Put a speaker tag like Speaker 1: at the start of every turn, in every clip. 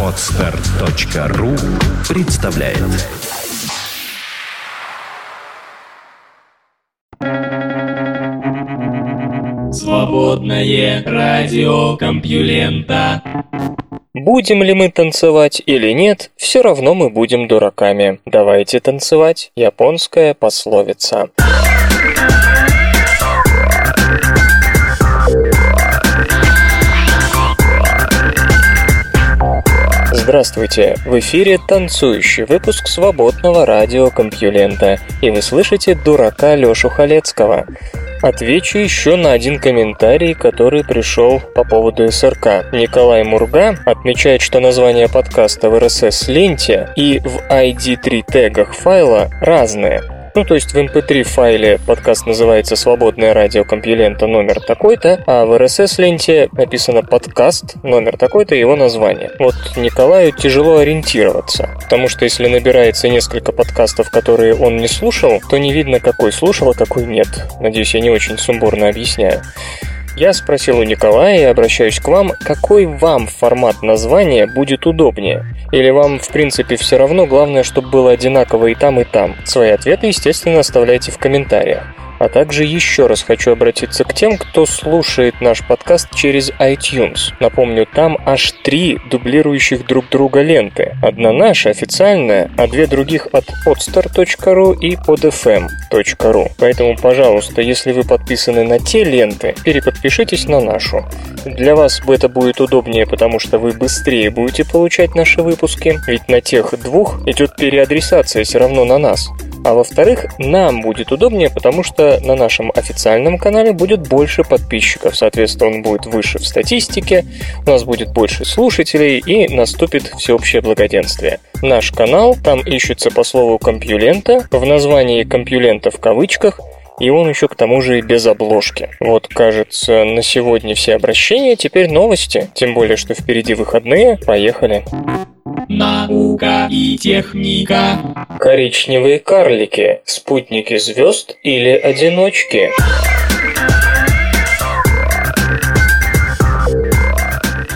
Speaker 1: Отстар.ру представляет
Speaker 2: Свободное радио Компьюлента
Speaker 3: Будем ли мы танцевать или нет, все равно мы будем дураками. Давайте танцевать. Японская пословица. Здравствуйте! В эфире танцующий выпуск свободного радиокомпьюлента, и вы слышите дурака Лёшу Халецкого. Отвечу еще на один комментарий, который пришел по поводу СРК. Николай Мурга отмечает, что название подкаста в RSS-ленте и в ID3 тегах файла разные. Ну, то есть в MP3 файле подкаст называется «Свободное радио компьюлента номер такой-то», а в RSS-ленте написано «Подкаст номер такой-то» его название. Вот Николаю тяжело ориентироваться, потому что если набирается несколько подкастов, которые он не слушал, то не видно, какой слушал, а какой нет. Надеюсь, я не очень сумбурно объясняю. Я спросил у Николая и обращаюсь к вам, какой вам формат названия будет удобнее? Или вам, в принципе, все равно, главное, чтобы было одинаково и там, и там? Свои ответы, естественно, оставляйте в комментариях. А также еще раз хочу обратиться к тем, кто слушает наш подкаст через iTunes. Напомню, там аж три дублирующих друг друга ленты. Одна наша, официальная, а две других от podstar.ru и podfm.ru. Поэтому, пожалуйста, если вы подписаны на те ленты, переподпишитесь на нашу. Для вас это будет удобнее, потому что вы быстрее будете получать наши выпуски, ведь на тех двух идет переадресация все равно на нас. А во-вторых, нам будет удобнее, потому что на нашем официальном канале будет больше подписчиков, соответственно, он будет выше в статистике, у нас будет больше слушателей и наступит всеобщее благоденствие. Наш канал, там ищется по слову «компьюлента», в названии «компьюлента» в кавычках, и он еще к тому же и без обложки. Вот, кажется, на сегодня все обращения, теперь новости, тем более, что впереди выходные. Поехали!
Speaker 2: Наука и техника.
Speaker 3: Коричневые карлики, спутники звезд или одиночки?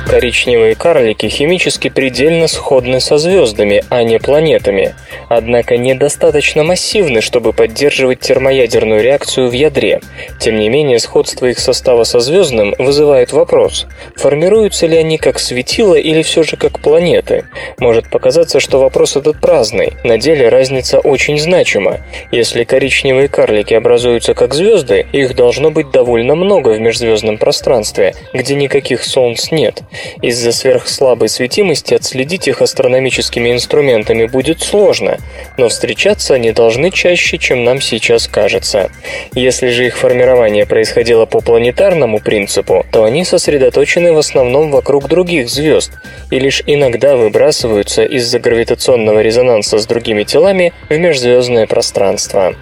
Speaker 3: Коричневые карлики химически предельно сходны со звездами, а не планетами, однако недостаточно массивны, чтобы поддерживать термоядерную реакцию в ядре. Тем не менее, сходство их состава со звездным вызывает вопрос, формируются ли они как светила или все же как планеты. Может показаться, что вопрос этот праздный, на деле разница очень значима. Если коричневые карлики образуются как звезды, их должно быть довольно много в межзвездном пространстве, где никаких солнц нет. Из-за сверхслабой светимости отследить их астрономическими инструментами будет сложно, но встречаться они должны чаще, чем нам сейчас кажется. Если же их формирование происходило по планетарному принципу, то они сосредоточены в основном вокруг других звезд и лишь иногда выбрасываются из-за гравитационного резонанса с другими телами в межзвездное пространство.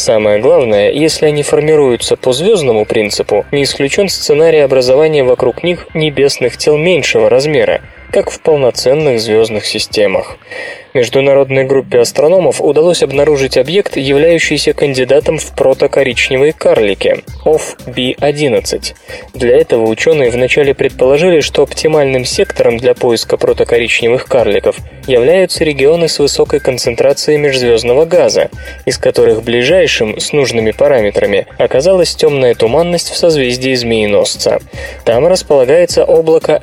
Speaker 3: Самое главное, если они формируются по звездному принципу, не исключен сценарий образования вокруг них небесных тел меньшего размера, как в полноценных звездных системах. Международной группе астрономов удалось обнаружить объект, являющийся кандидатом в протокоричневые карлики – OFB-11. Для этого ученые вначале предположили, что оптимальным сектором для поиска протокоричневых карликов являются регионы с высокой концентрацией межзвездного газа, из которых ближайшим с нужными параметрами оказалась темная туманность в созвездии Змееносца. Там располагается облако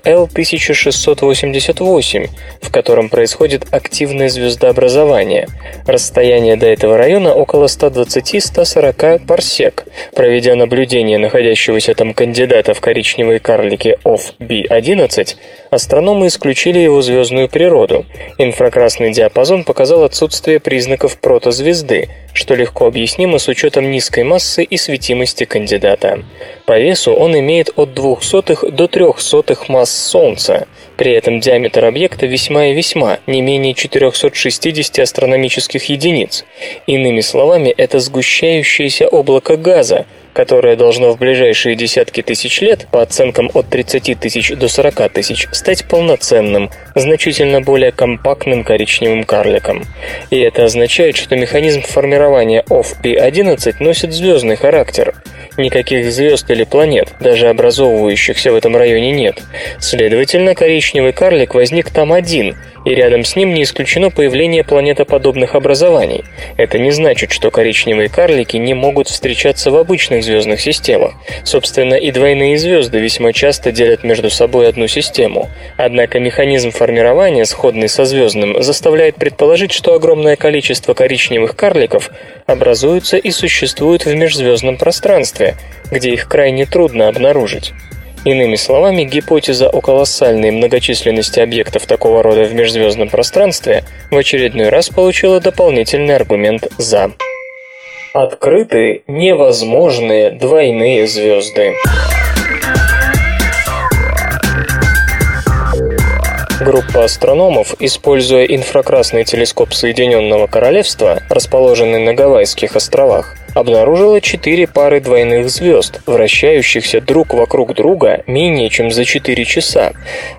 Speaker 3: L1688, в котором происходит активное звездообразование. Расстояние до этого района около 120-140 парсек. Проведя наблюдение находящегося там кандидата в коричневые карлики OFB-11, астрономы исключили его звездную природу. Инфракрасный диапазон показал отсутствие признаков протозвезды, что легко объяснимо с учетом низкой массы и светимости кандидата. По весу он имеет от 200 до 300 масс Солнца. При этом диаметр объекта весьма и весьма, не менее 460 астрономических единиц. Иными словами, это сгущающееся облако газа, которое должно в ближайшие десятки тысяч лет, по оценкам от 30 тысяч до 40 тысяч, стать полноценным, значительно более компактным коричневым карликом. И это означает, что механизм формирования OFP-11 носит звездный характер. Никаких звезд или планет, даже образовывающихся в этом районе, нет. Следовательно, коричневый карлик возник там один, и рядом с ним не исключено появление планетоподобных образований. Это не значит, что коричневые карлики не могут встречаться в обычных звездных системах. Собственно, и двойные звезды весьма часто делят между собой одну систему. Однако механизм формирования, сходный со звездным, заставляет предположить, что огромное количество коричневых карликов образуются и существуют в межзвездном пространстве, где их крайне трудно обнаружить. Иными словами, гипотеза о колоссальной многочисленности объектов такого рода в межзвездном пространстве в очередной раз получила дополнительный аргумент «за». Открыты невозможные двойные звезды. Группа астрономов, используя инфракрасный телескоп Соединенного Королевства, расположенный на Гавайских островах, обнаружила четыре пары двойных звезд, вращающихся друг вокруг друга менее чем за 4 часа.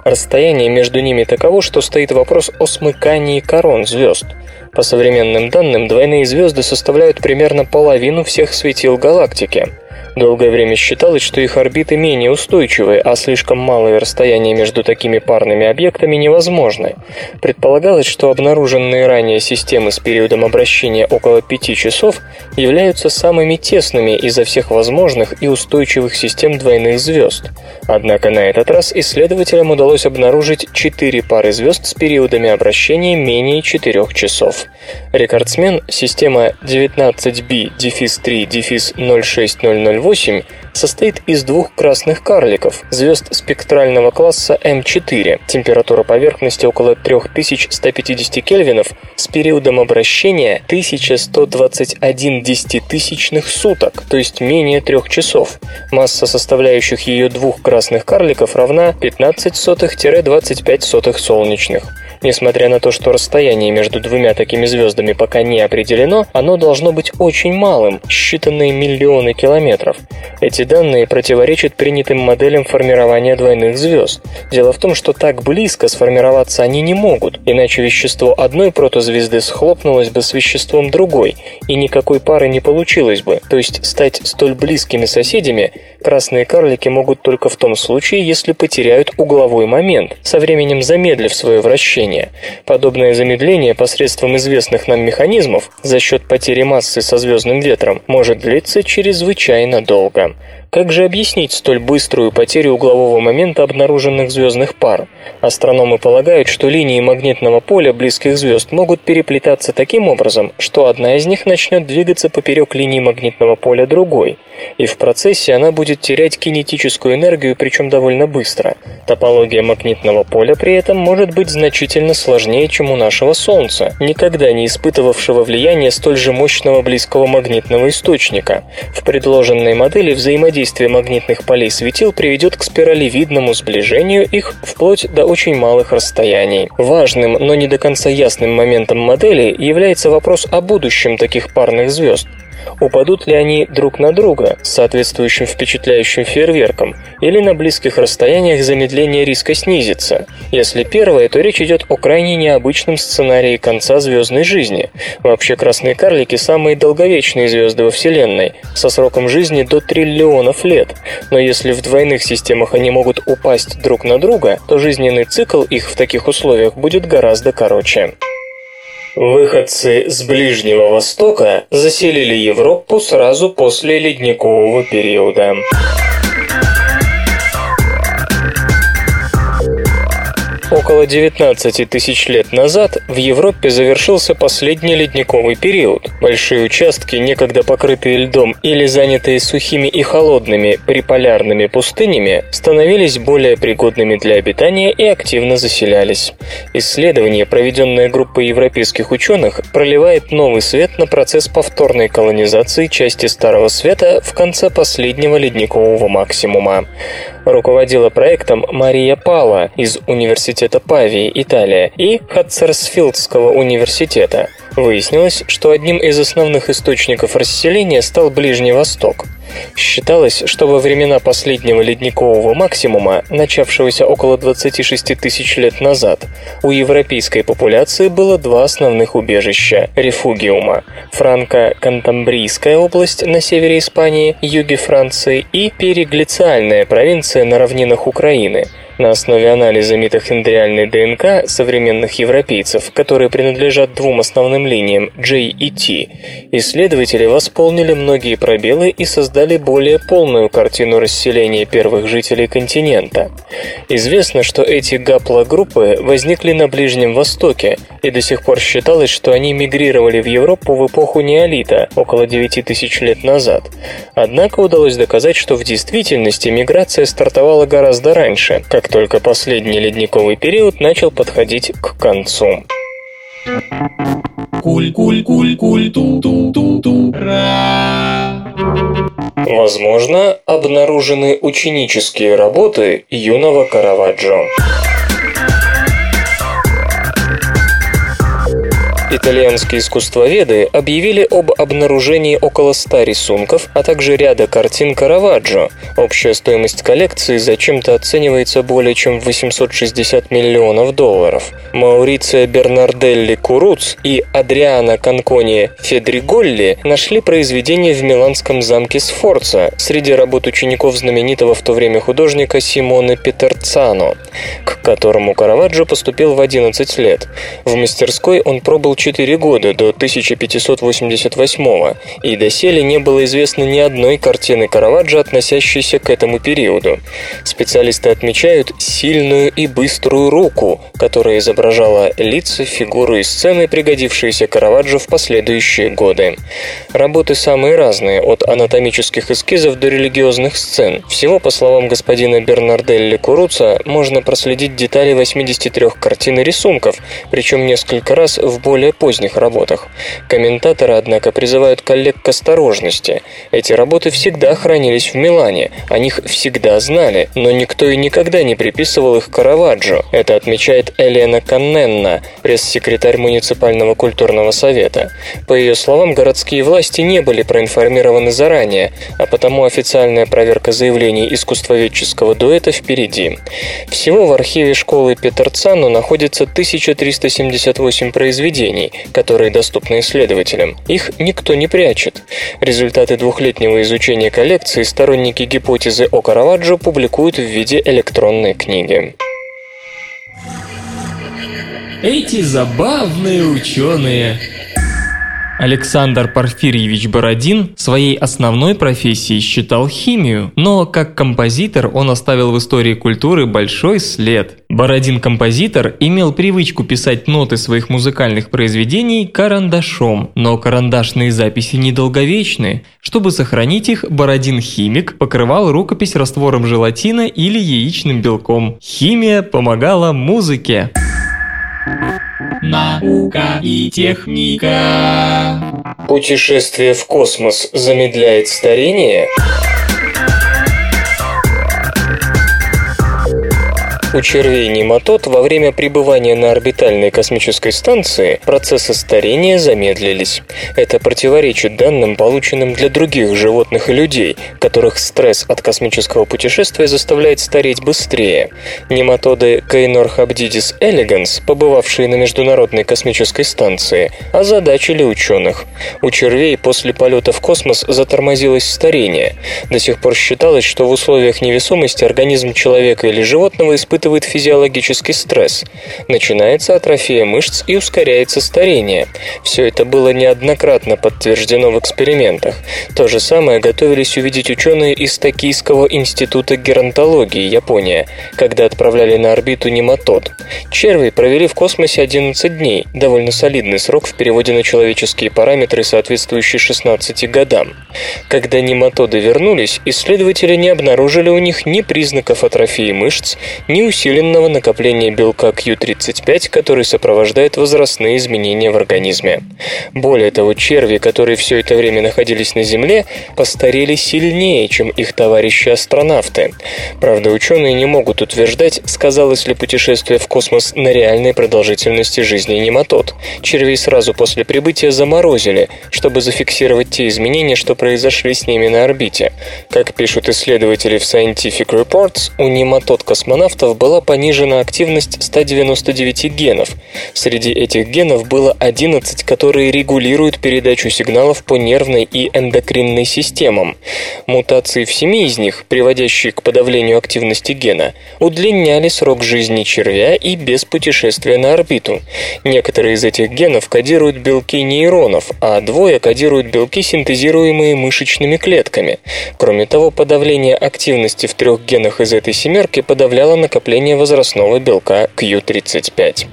Speaker 3: Расстояние между ними таково, что стоит вопрос о смыкании корон звезд. По современным данным, двойные звезды составляют примерно половину всех светил галактики. Долгое время считалось, что их орбиты менее устойчивы, а слишком малые расстояния между такими парными объектами невозможны. Предполагалось, что обнаруженные ранее системы с периодом обращения около 5 часов являются самыми тесными изо всех возможных и устойчивых систем двойных звезд. Однако на этот раз исследователям удалось обнаружить 4 пары звезд с периодами обращения менее 4 часов. Рекордсмен система 19b-3-06008 不行。Состоит из двух красных карликов, звезд спектрального класса М4, температура поверхности около 3150 кельвинов с периодом обращения 1121 десятитысячных суток, то есть менее трех часов. Масса составляющих ее двух красных карликов равна 15 сотых-25 сотых солнечных. Несмотря на то, что расстояние между двумя такими звездами пока не определено, оно должно быть очень малым, считанные миллионы километров. Эти данные противоречат принятым моделям формирования двойных звезд. Дело в том, что так близко сформироваться они не могут, иначе вещество одной протозвезды схлопнулось бы с веществом другой, и никакой пары не получилось бы, то есть стать столь близкими соседями красные карлики могут только в том случае, если потеряют угловой момент, со временем замедлив свое вращение. Подобное замедление посредством известных нам механизмов за счет потери массы со звездным ветром может длиться чрезвычайно долго. Как же объяснить столь быструю потерю углового момента обнаруженных звездных пар? Астрономы полагают, что линии магнитного поля близких звезд могут переплетаться таким образом, что одна из них начнет двигаться поперек линии магнитного поля другой, и в процессе она будет терять кинетическую энергию, причем довольно быстро. Топология магнитного поля при этом может быть значительно сложнее, чем у нашего Солнца, никогда не испытывавшего влияния столь же мощного близкого магнитного источника. В предложенной модели взаимодействие Действие магнитных полей светил приведет к спиралевидному сближению их вплоть до очень малых расстояний. Важным, но не до конца ясным моментом модели является вопрос о будущем таких парных звезд упадут ли они друг на друга с соответствующим впечатляющим фейерверком, или на близких расстояниях замедление риска снизится. Если первое, то речь идет о крайне необычном сценарии конца звездной жизни. Вообще красные карлики – самые долговечные звезды во Вселенной, со сроком жизни до триллионов лет. Но если в двойных системах они могут упасть друг на друга, то жизненный цикл их в таких условиях будет гораздо короче. Выходцы с Ближнего Востока заселили Европу сразу после ледникового периода. Около 19 тысяч лет назад в Европе завершился последний ледниковый период. Большие участки, некогда покрытые льдом или занятые сухими и холодными приполярными пустынями, становились более пригодными для обитания и активно заселялись. Исследование, проведенное группой европейских ученых, проливает новый свет на процесс повторной колонизации части Старого Света в конце последнего ледникового максимума. Руководила проектом Мария Пала из Университета Павии, Италия, и Хатцерсфилдского университета. Выяснилось, что одним из основных источников расселения стал Ближний Восток – Считалось, что во времена последнего ледникового максимума, начавшегося около 26 тысяч лет назад, у европейской популяции было два основных убежища – рефугиума – Франко-Кантамбрийская область на севере Испании, юге Франции и переглициальная провинция на равнинах Украины – на основе анализа митохондриальной ДНК современных европейцев, которые принадлежат двум основным линиям J и T, исследователи восполнили многие пробелы и создали более полную картину расселения первых жителей континента. Известно, что эти гаплогруппы возникли на Ближнем Востоке, и до сих пор считалось, что они мигрировали в Европу в эпоху неолита, около 9 тысяч лет назад. Однако удалось доказать, что в действительности миграция стартовала гораздо раньше, как только последний ледниковый период начал подходить к концу. Возможно, обнаружены ученические работы юного Караваджо. Итальянские искусствоведы объявили об обнаружении около 100 рисунков, а также ряда картин Караваджо. Общая стоимость коллекции зачем-то оценивается более чем в 860 миллионов долларов. Мауриция Бернарделли Куруц и Адриана Конкони Федриголли нашли произведение в миланском замке Сфорца среди работ учеников знаменитого в то время художника Симоне Петерцано, к которому Караваджо поступил в 11 лет. В мастерской он пробыл 4 года до 1588 и доселе не было известно ни одной картины Караваджо, относящейся к этому периоду. Специалисты отмечают сильную и быструю руку, которая изображала лица, фигуры и сцены, пригодившиеся Караваджо в последующие годы. Работы самые разные, от анатомических эскизов до религиозных сцен. Всего, по словам господина Бернарделли Куруца, можно проследить детали 83 картин и рисунков, причем несколько раз в более более поздних работах. Комментаторы, однако, призывают коллег к осторожности. Эти работы всегда хранились в Милане, о них всегда знали, но никто и никогда не приписывал их Караваджо. Это отмечает Элена Канненна, пресс-секретарь муниципального культурного совета. По ее словам, городские власти не были проинформированы заранее, а потому официальная проверка заявлений искусствоведческого дуэта впереди. Всего в архиве школы Петерцану находится 1378 произведений, исследований, которые доступны исследователям. Их никто не прячет. Результаты двухлетнего изучения коллекции сторонники гипотезы о Караваджо публикуют в виде электронной книги.
Speaker 2: Эти забавные ученые.
Speaker 4: Александр Порфирьевич Бородин своей основной профессией считал химию, но как композитор он оставил в истории культуры большой след. Бородин-композитор имел привычку писать ноты своих музыкальных произведений карандашом, но карандашные записи недолговечны. Чтобы сохранить их, Бородин-химик покрывал рукопись раствором желатина или яичным белком. Химия помогала музыке.
Speaker 2: Наука и техника.
Speaker 3: Путешествие в космос замедляет старение? У червей нематод во время пребывания на орбитальной космической станции процессы старения замедлились. Это противоречит данным, полученным для других животных и людей, которых стресс от космического путешествия заставляет стареть быстрее. Нематоды Кейнорхабдидис elegans, побывавшие на Международной космической станции, озадачили ученых. У червей после полета в космос затормозилось старение. До сих пор считалось, что в условиях невесомости организм человека или животного испытывает испытывает физиологический стресс. Начинается атрофия мышц и ускоряется старение. Все это было неоднократно подтверждено в экспериментах. То же самое готовились увидеть ученые из Токийского института геронтологии, Япония, когда отправляли на орбиту нематод. Черви провели в космосе 11 дней, довольно солидный срок в переводе на человеческие параметры, соответствующие 16 годам. Когда нематоды вернулись, исследователи не обнаружили у них ни признаков атрофии мышц, ни усиленного накопления белка Q35, который сопровождает возрастные изменения в организме. Более того, черви, которые все это время находились на Земле, постарели сильнее, чем их товарищи-астронавты. Правда, ученые не могут утверждать, сказалось ли путешествие в космос на реальной продолжительности жизни нематод. Червей сразу после прибытия заморозили, чтобы зафиксировать те изменения, что произошли с ними на орбите. Как пишут исследователи в Scientific Reports, у нематод-космонавтов была понижена активность 199 генов. Среди этих генов было 11, которые регулируют передачу сигналов по нервной и эндокринной системам. Мутации в 7 из них, приводящие к подавлению активности гена, удлиняли срок жизни червя и без путешествия на орбиту. Некоторые из этих генов кодируют белки нейронов, а двое кодируют белки, синтезируемые мышечными клетками. Кроме того, подавление активности в трех генах из этой семерки подавляло накопление возрастного белка Q35.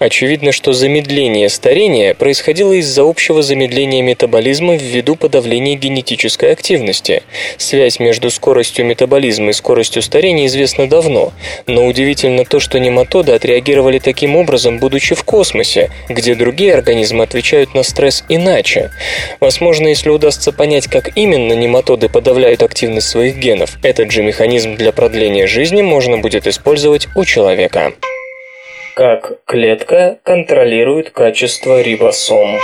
Speaker 3: Очевидно, что замедление старения происходило из-за общего замедления метаболизма ввиду подавления генетической активности. Связь между скоростью метаболизма и скоростью старения известна давно, но удивительно то, что нематоды отреагировали таким образом, будучи в космосе, где другие организмы отвечают на стресс иначе. Возможно, если удастся понять, как именно нематоды подавляют активность своих генов, этот же механизм для продления жизни можно будет использовать у человека. Как клетка контролирует качество рибосом.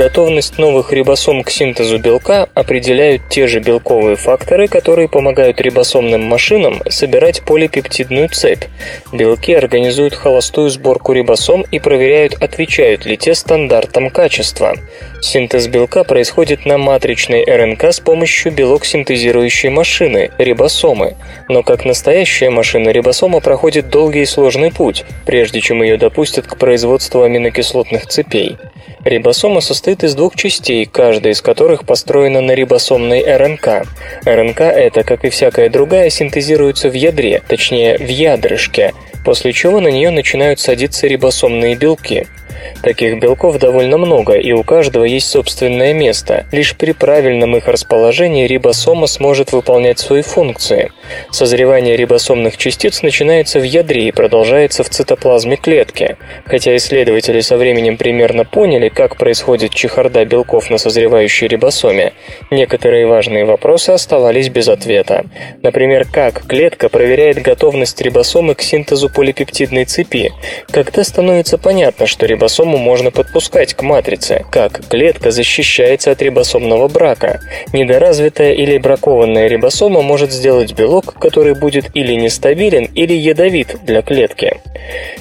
Speaker 3: Готовность новых рибосом к синтезу белка определяют те же белковые факторы, которые помогают рибосомным машинам собирать полипептидную цепь. Белки организуют холостую сборку рибосом и проверяют, отвечают ли те стандартам качества. Синтез белка происходит на матричной РНК с помощью белок-синтезирующей машины – рибосомы. Но как настоящая машина, рибосома проходит долгий и сложный путь, прежде чем ее допустят к производству аминокислотных цепей. Рибосома состоит из двух частей, каждая из которых построена на рибосомной РНК. РНК это, как и всякая другая, синтезируется в ядре, точнее в ядрышке, после чего на нее начинают садиться рибосомные белки. Таких белков довольно много, и у каждого есть собственное место. Лишь при правильном их расположении рибосома сможет выполнять свои функции. Созревание рибосомных частиц начинается в ядре и продолжается в цитоплазме клетки. Хотя исследователи со временем примерно поняли, как происходит чехарда белков на созревающей рибосоме, некоторые важные вопросы оставались без ответа. Например, как клетка проверяет готовность рибосомы к синтезу полипептидной цепи, когда становится понятно, что рибосому можно подпускать к матрице, как клетка защищается от рибосомного брака. Недоразвитая или бракованная рибосома может сделать белок, который будет или нестабилен, или ядовит для клетки.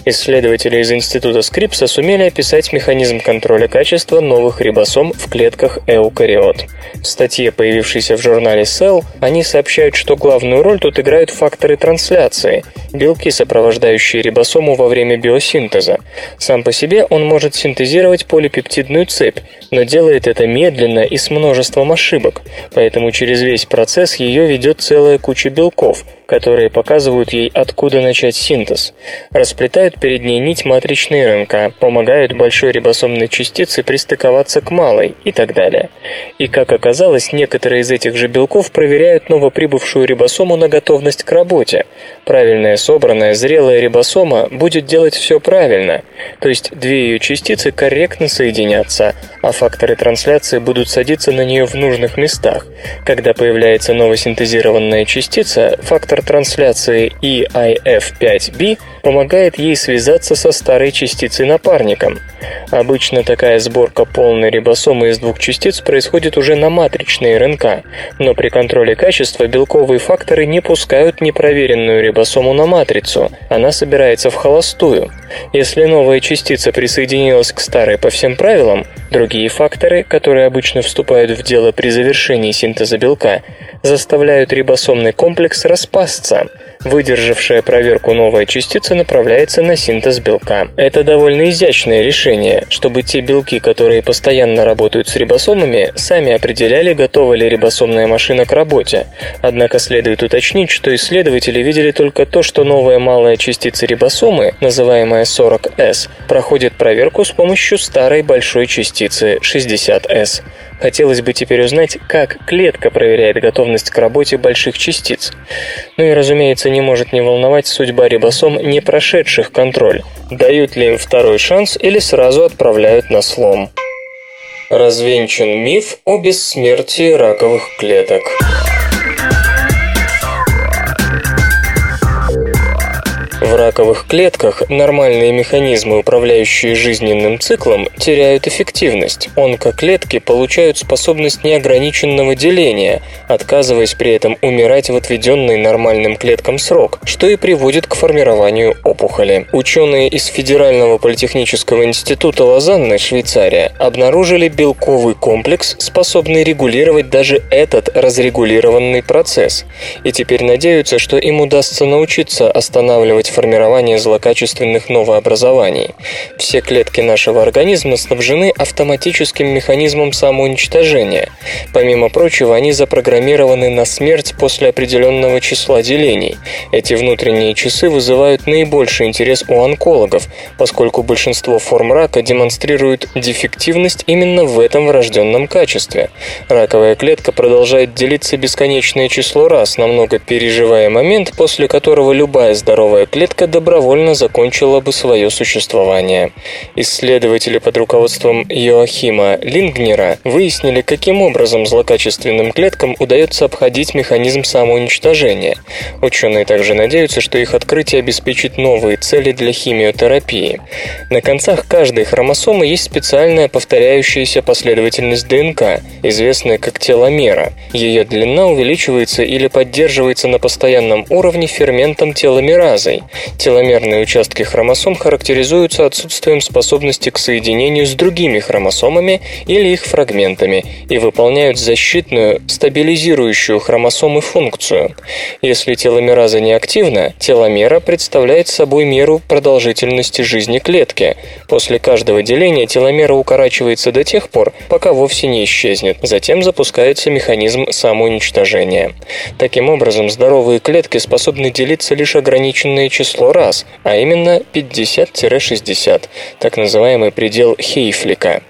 Speaker 3: Исследователи из Института Скрипса сумели описать механизм контроля качества новых рибосом в клетках эукариот. В статье, появившейся в журнале Cell, они сообщают, что главную роль тут играют факторы трансляции – белки, сопровождающие рибосому во время биосинтеза. Сам по себе он может синтезировать полипептидную цепь, но делает это медленно и с множеством ошибок, поэтому через весь процесс ее ведет целая куча белков – которые показывают ей, откуда начать синтез. Расплетают перед ней нить матричной РНК, помогают большой рибосомной частице пристыковаться к малой и так далее. И как оказалось, некоторые из этих же белков проверяют новоприбывшую рибосому на готовность к работе. Правильная собранная зрелая рибосома будет делать все правильно, то есть две ее частицы корректно соединятся, а факторы трансляции будут садиться на нее в нужных местах. Когда появляется новосинтезированная частица, Фактор трансляции EIF5B помогает ей связаться со старой частицей-напарником. Обычно такая сборка полной рибосомы из двух частиц происходит уже на матричной РНК, но при контроле качества белковые факторы не пускают непроверенную рибосому на матрицу, она собирается в холостую. Если новая частица присоединилась к старой по всем правилам, другие факторы, которые обычно вступают в дело при завершении синтеза белка, заставляют рибосомный комплекс распасться. Выдержавшая проверку новая частица направляется на синтез белка. Это довольно изящное решение, чтобы те белки, которые постоянно работают с рибосомами, сами определяли, готова ли рибосомная машина к работе. Однако следует уточнить, что исследователи видели только то, что новая малая частица рибосомы, называемая 40S, проходит проверку с помощью старой большой частицы 60S. Хотелось бы теперь узнать, как клетка проверяет готовность к работе больших частиц. Ну и, разумеется, не может не волновать судьба рибосом, не прошедших контроль. Дают ли им второй шанс или сразу отправляют на слом. Развенчан миф о бессмертии раковых клеток. В раковых клетках нормальные механизмы, управляющие жизненным циклом, теряют эффективность. Онкоклетки получают способность неограниченного деления, отказываясь при этом умирать в отведенный нормальным клеткам срок, что и приводит к формированию опухоли. Ученые из Федерального политехнического института Лозанны, Швейцария, обнаружили белковый комплекс, способный регулировать даже этот разрегулированный процесс. И теперь надеются, что им удастся научиться останавливать формирования злокачественных новообразований. Все клетки нашего организма снабжены автоматическим механизмом самоуничтожения. Помимо прочего, они запрограммированы на смерть после определенного числа делений. Эти внутренние часы вызывают наибольший интерес у онкологов, поскольку большинство форм рака демонстрируют дефективность именно в этом врожденном качестве. Раковая клетка продолжает делиться бесконечное число раз, намного переживая момент, после которого любая здоровая клетка клетка добровольно закончила бы свое существование. Исследователи под руководством Йоахима Лингнера выяснили, каким образом злокачественным клеткам удается обходить механизм самоуничтожения. Ученые также надеются, что их открытие обеспечит новые цели для химиотерапии. На концах каждой хромосомы есть специальная повторяющаяся последовательность ДНК, известная как теломера. Ее длина увеличивается или поддерживается на постоянном уровне ферментом теломеразой, Теломерные участки хромосом характеризуются отсутствием способности к соединению с другими хромосомами или их фрагментами и выполняют защитную, стабилизирующую хромосомы функцию. Если теломераза неактивна, теломера представляет собой меру продолжительности жизни клетки. После каждого деления теломера укорачивается до тех пор, пока вовсе не исчезнет. Затем запускается механизм самоуничтожения. Таким образом, здоровые клетки способны делиться лишь ограниченное число раз, а именно 50-60, так называемый предел Хейфлика.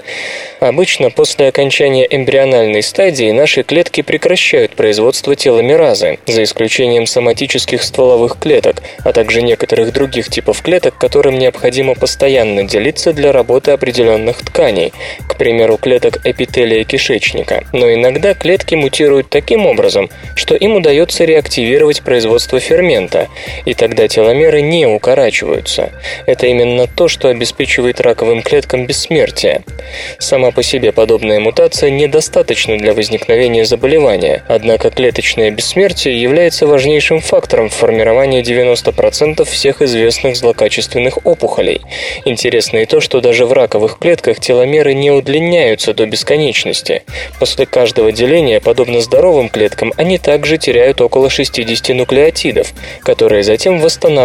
Speaker 3: Обычно после окончания эмбриональной стадии наши клетки прекращают производство теломеразы, за исключением соматических стволовых клеток, а также некоторых других типов клеток, которым необходимо постоянно делиться для работы определенных тканей, к примеру, клеток эпителия кишечника. Но иногда клетки мутируют таким образом, что им удается реактивировать производство фермента, и тогда теломеры не укорачиваются. Это именно то, что обеспечивает раковым клеткам бессмертие. Сама по себе подобная мутация недостаточна для возникновения заболевания, однако клеточное бессмертие является важнейшим фактором в формировании 90% всех известных злокачественных опухолей. Интересно и то, что даже в раковых клетках теломеры не удлиняются до бесконечности. После каждого деления, подобно здоровым клеткам, они также теряют около 60 нуклеотидов, которые затем восстанавливаются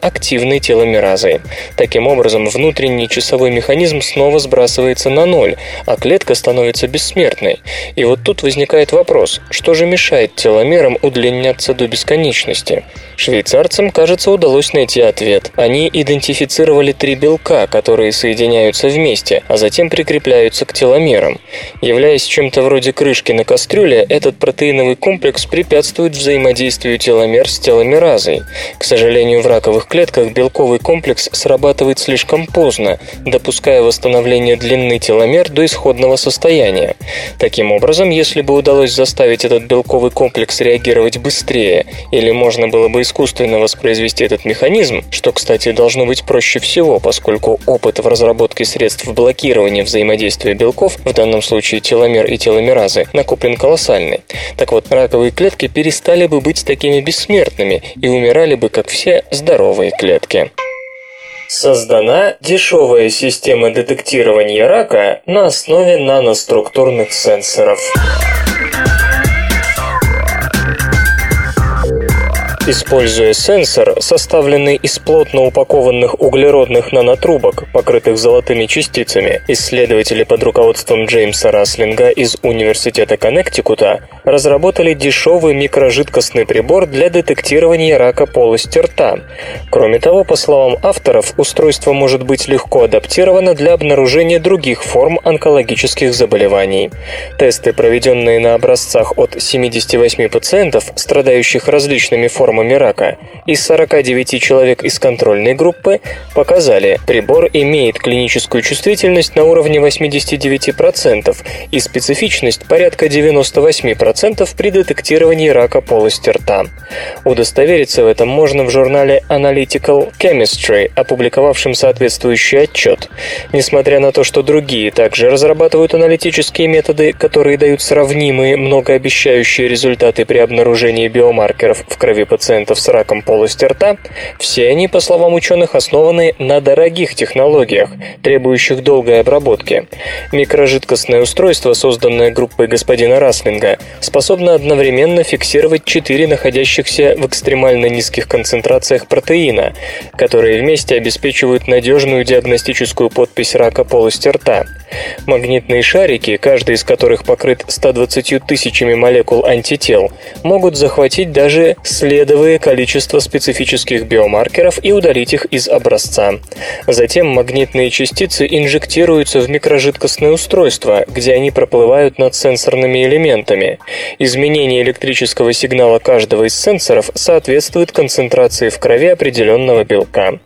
Speaker 3: активной теломеразой. Таким образом, внутренний часовой механизм снова сбрасывается на ноль, а клетка становится бессмертной. И вот тут возникает вопрос, что же мешает теломерам удлиняться до бесконечности? Швейцарцам, кажется, удалось найти ответ. Они идентифицировали три белка, которые соединяются вместе, а затем прикрепляются к теломерам. Являясь чем-то вроде крышки на кастрюле, этот протеиновый комплекс препятствует взаимодействию теломер с теломеразой. К сожалению, в раковых клетках белковый комплекс срабатывает слишком поздно, допуская восстановление длины теломер до исходного состояния. Таким образом, если бы удалось заставить этот белковый комплекс реагировать быстрее, или можно было бы искусственно воспроизвести этот механизм, что, кстати, должно быть проще всего, поскольку опыт в разработке средств блокирования взаимодействия белков, в данном случае теломер и теломеразы, накоплен колоссальный. Так вот, раковые клетки перестали бы быть такими бессмертными и умирали бы, как все здоровые клетки. Создана дешевая система детектирования рака на основе наноструктурных сенсоров. Используя сенсор, составленный из плотно упакованных углеродных нанотрубок, покрытых золотыми частицами, исследователи под руководством Джеймса Раслинга из Университета Коннектикута разработали дешевый микрожидкостный прибор для детектирования рака полости рта. Кроме того, по словам авторов, устройство может быть легко адаптировано для обнаружения других форм онкологических заболеваний. Тесты, проведенные на образцах от 78 пациентов, страдающих различными формами формами рака. Из 49 человек из контрольной группы показали, прибор имеет клиническую чувствительность на уровне 89% и специфичность порядка 98% при детектировании рака полости рта. Удостовериться в этом можно в журнале Analytical Chemistry, опубликовавшем соответствующий отчет. Несмотря на то, что другие также разрабатывают аналитические методы, которые дают сравнимые многообещающие результаты при обнаружении биомаркеров в крови пациента, пациентов с раком полости рта, все они, по словам ученых, основаны на дорогих технологиях, требующих долгой обработки. Микрожидкостное устройство, созданное группой господина Раслинга, способно одновременно фиксировать четыре находящихся в экстремально низких концентрациях протеина, которые вместе обеспечивают надежную диагностическую подпись рака полости рта. Магнитные шарики, каждый из которых покрыт 120 тысячами молекул антител, могут захватить даже следование нулевое количество специфических биомаркеров и удалить их из образца. Затем магнитные частицы инжектируются в микрожидкостное устройство, где они проплывают над сенсорными элементами. Изменение электрического сигнала каждого из сенсоров соответствует концентрации в крови определенного белка.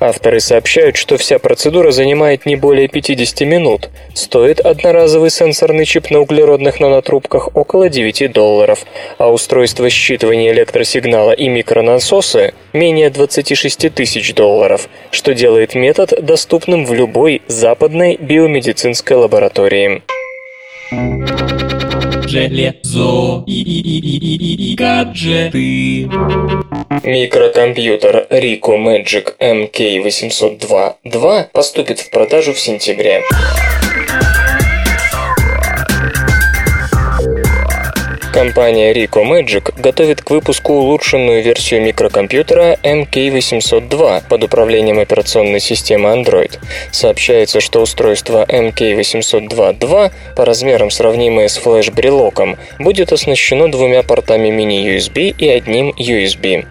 Speaker 3: Авторы сообщают, что вся процедура занимает не более 50 минут. Стоит одноразовый сенсорный чип на углеродных нанотрубках около 9 долларов, а устройство считывания электросигнала и микронасосы менее 26 тысяч долларов, что делает метод доступным в любой западной биомедицинской лаборатории.
Speaker 2: Железо и, и, и, и, гаджеты.
Speaker 3: Микрокомпьютер Rico Magic MK802-2 поступит в продажу в сентябре. Компания Rico Magic готовит к выпуску улучшенную версию микрокомпьютера MK802 под управлением операционной системы Android. Сообщается, что устройство MK802-2 по размерам сравнимое с флеш-брелоком будет оснащено двумя портами мини-USB и одним USB.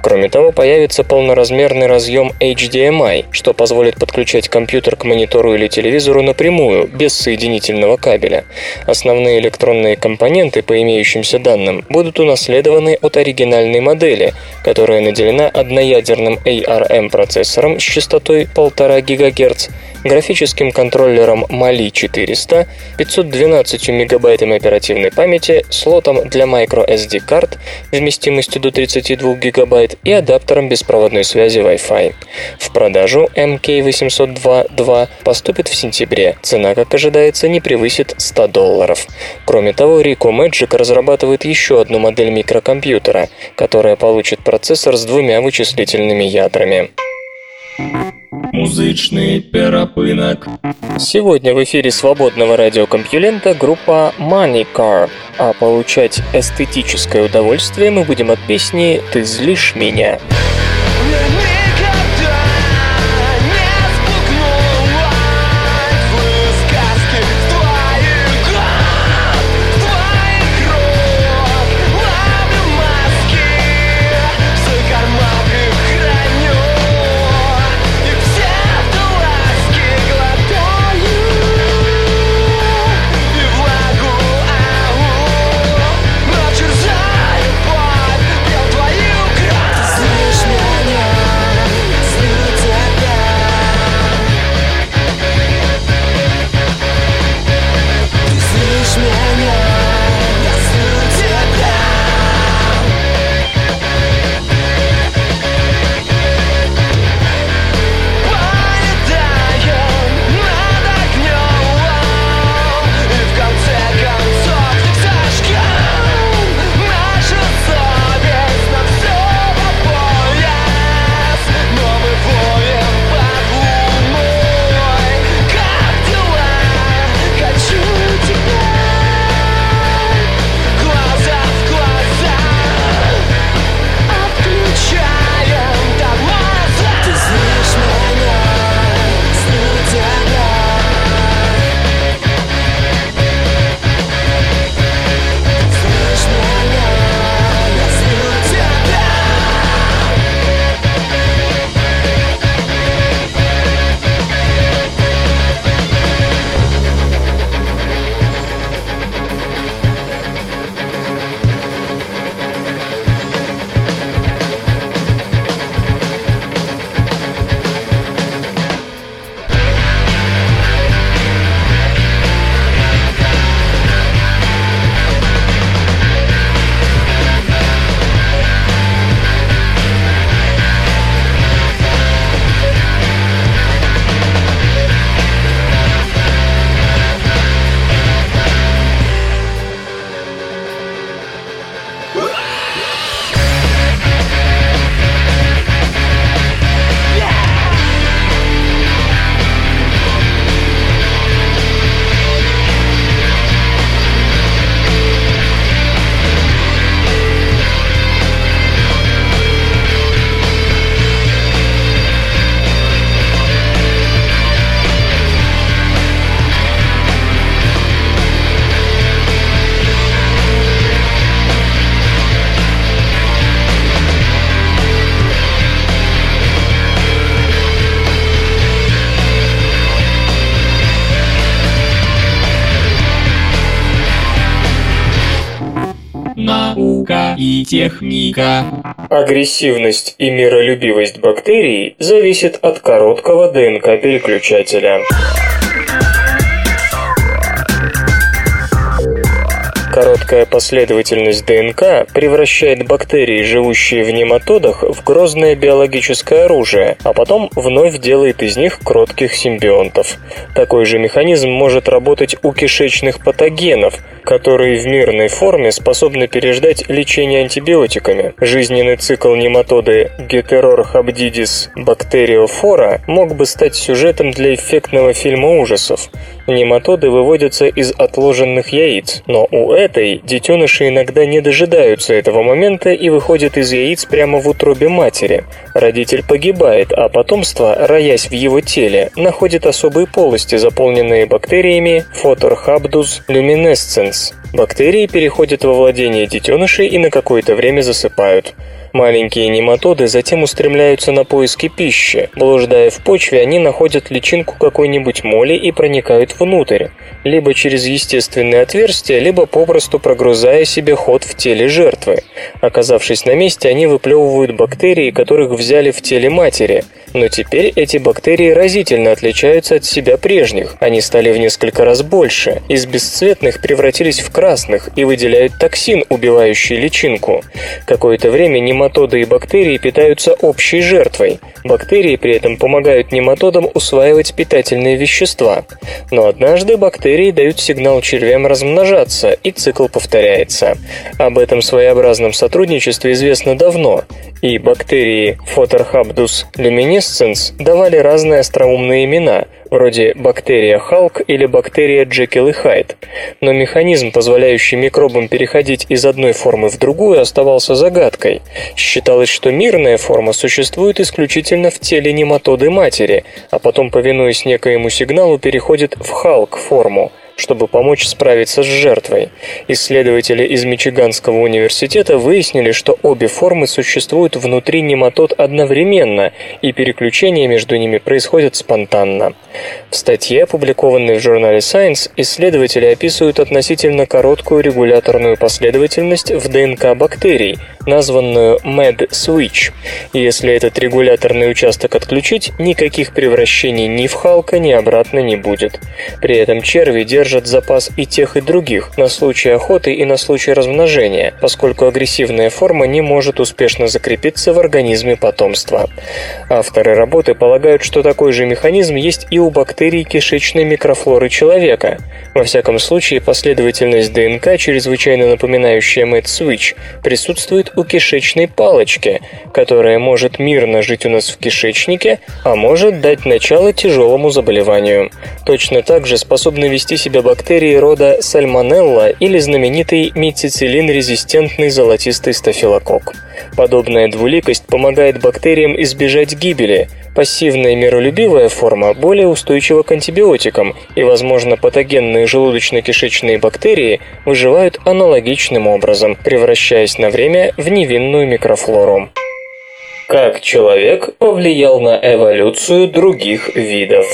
Speaker 3: Кроме того, появится полноразмерный разъем HDMI, что позволит подключать компьютер к монитору или телевизору напрямую, без соединительного кабеля. Основные электронные компоненты по имеющимся имеющимся данным, будут унаследованы от оригинальной модели, которая наделена одноядерным ARM-процессором с частотой 1,5 ГГц, графическим контроллером Mali 400, 512 мегабайтами оперативной памяти, слотом для microSD карт вместимостью до 32 гигабайт и адаптером беспроводной связи Wi-Fi. В продажу MK802.2 поступит в сентябре. Цена, как ожидается, не превысит 100 долларов. Кроме того, Rico Magic разрабатывает еще одну модель микрокомпьютера, которая получит процессор с двумя вычислительными ядрами.
Speaker 2: Музычный перапынок.
Speaker 3: Сегодня в эфире свободного радиокомпьюлента группа Money Car, а получать эстетическое удовольствие мы будем от песни «Ты злишь меня».
Speaker 2: И техника.
Speaker 3: Агрессивность и миролюбивость бактерий зависит от короткого ДНК-переключателя. Короткая последовательность ДНК превращает бактерии, живущие в нематодах, в грозное биологическое оружие, а потом вновь делает из них кротких симбионтов. Такой же механизм может работать у кишечных патогенов, которые в мирной форме способны переждать лечение антибиотиками. Жизненный цикл нематоды Heterorhabdidis bacteriophora мог бы стать сюжетом для эффектного фильма ужасов. Нематоды выводятся из отложенных яиц, но у этой детеныши иногда не дожидаются этого момента и выходят из яиц прямо в утробе матери. Родитель погибает, а потомство, роясь в его теле, находит особые полости, заполненные бактериями Photorhabdus luminescens. Бактерии переходят во владение детенышей и на какое-то время засыпают. Маленькие нематоды затем устремляются на поиски пищи. Блуждая в почве, они находят личинку какой-нибудь моли и проникают внутрь, либо через естественные отверстия, либо попросту прогрузая себе ход в теле жертвы. Оказавшись на месте, они выплевывают бактерии, которых взяли в теле матери. Но теперь эти бактерии разительно отличаются от себя прежних. Они стали в несколько раз больше, из бесцветных превратились в красных и выделяют токсин, убивающий личинку. Какое-то время нематоды нематоды и бактерии питаются общей жертвой. Бактерии при этом помогают нематодам усваивать питательные вещества. Но однажды бактерии дают сигнал червям размножаться, и цикл повторяется. Об этом своеобразном сотрудничестве известно давно, и бактерии Photorhabdus luminescens давали разные остроумные имена – вроде бактерия Халк или бактерия Джекил и Хайд. Но механизм, позволяющий микробам переходить из одной формы в другую, оставался загадкой. Считалось, что мирная форма существует исключительно в теле нематоды матери, а потом, повинуясь некоему сигналу, переходит в Халк-форму – чтобы помочь справиться с жертвой. Исследователи из Мичиганского университета выяснили, что обе формы существуют внутри нематод одновременно, и переключения между ними происходят спонтанно. В статье, опубликованной в журнале Science, исследователи описывают относительно короткую регуляторную последовательность в ДНК бактерий, названную MED-switch. Если этот регуляторный участок отключить, никаких превращений ни в Халка, ни обратно не будет. При этом черви держат держат запас и тех, и других, на случай охоты и на случай размножения, поскольку агрессивная форма не может успешно закрепиться в организме потомства. Авторы работы полагают, что такой же механизм есть и у бактерий кишечной микрофлоры человека. Во всяком случае, последовательность ДНК, чрезвычайно напоминающая Мэтт-Свич, присутствует у кишечной палочки, которая может мирно жить у нас в кишечнике, а может дать начало тяжелому заболеванию. Точно так же способны вести себя для бактерий рода сальмонелла или знаменитый метицилин-резистентный золотистый стафилококк. Подобная двуликость помогает бактериям избежать гибели. Пассивная миролюбивая форма более устойчива к антибиотикам, и, возможно, патогенные желудочно-кишечные бактерии выживают аналогичным образом, превращаясь на время в невинную микрофлору. Как человек повлиял на эволюцию других видов?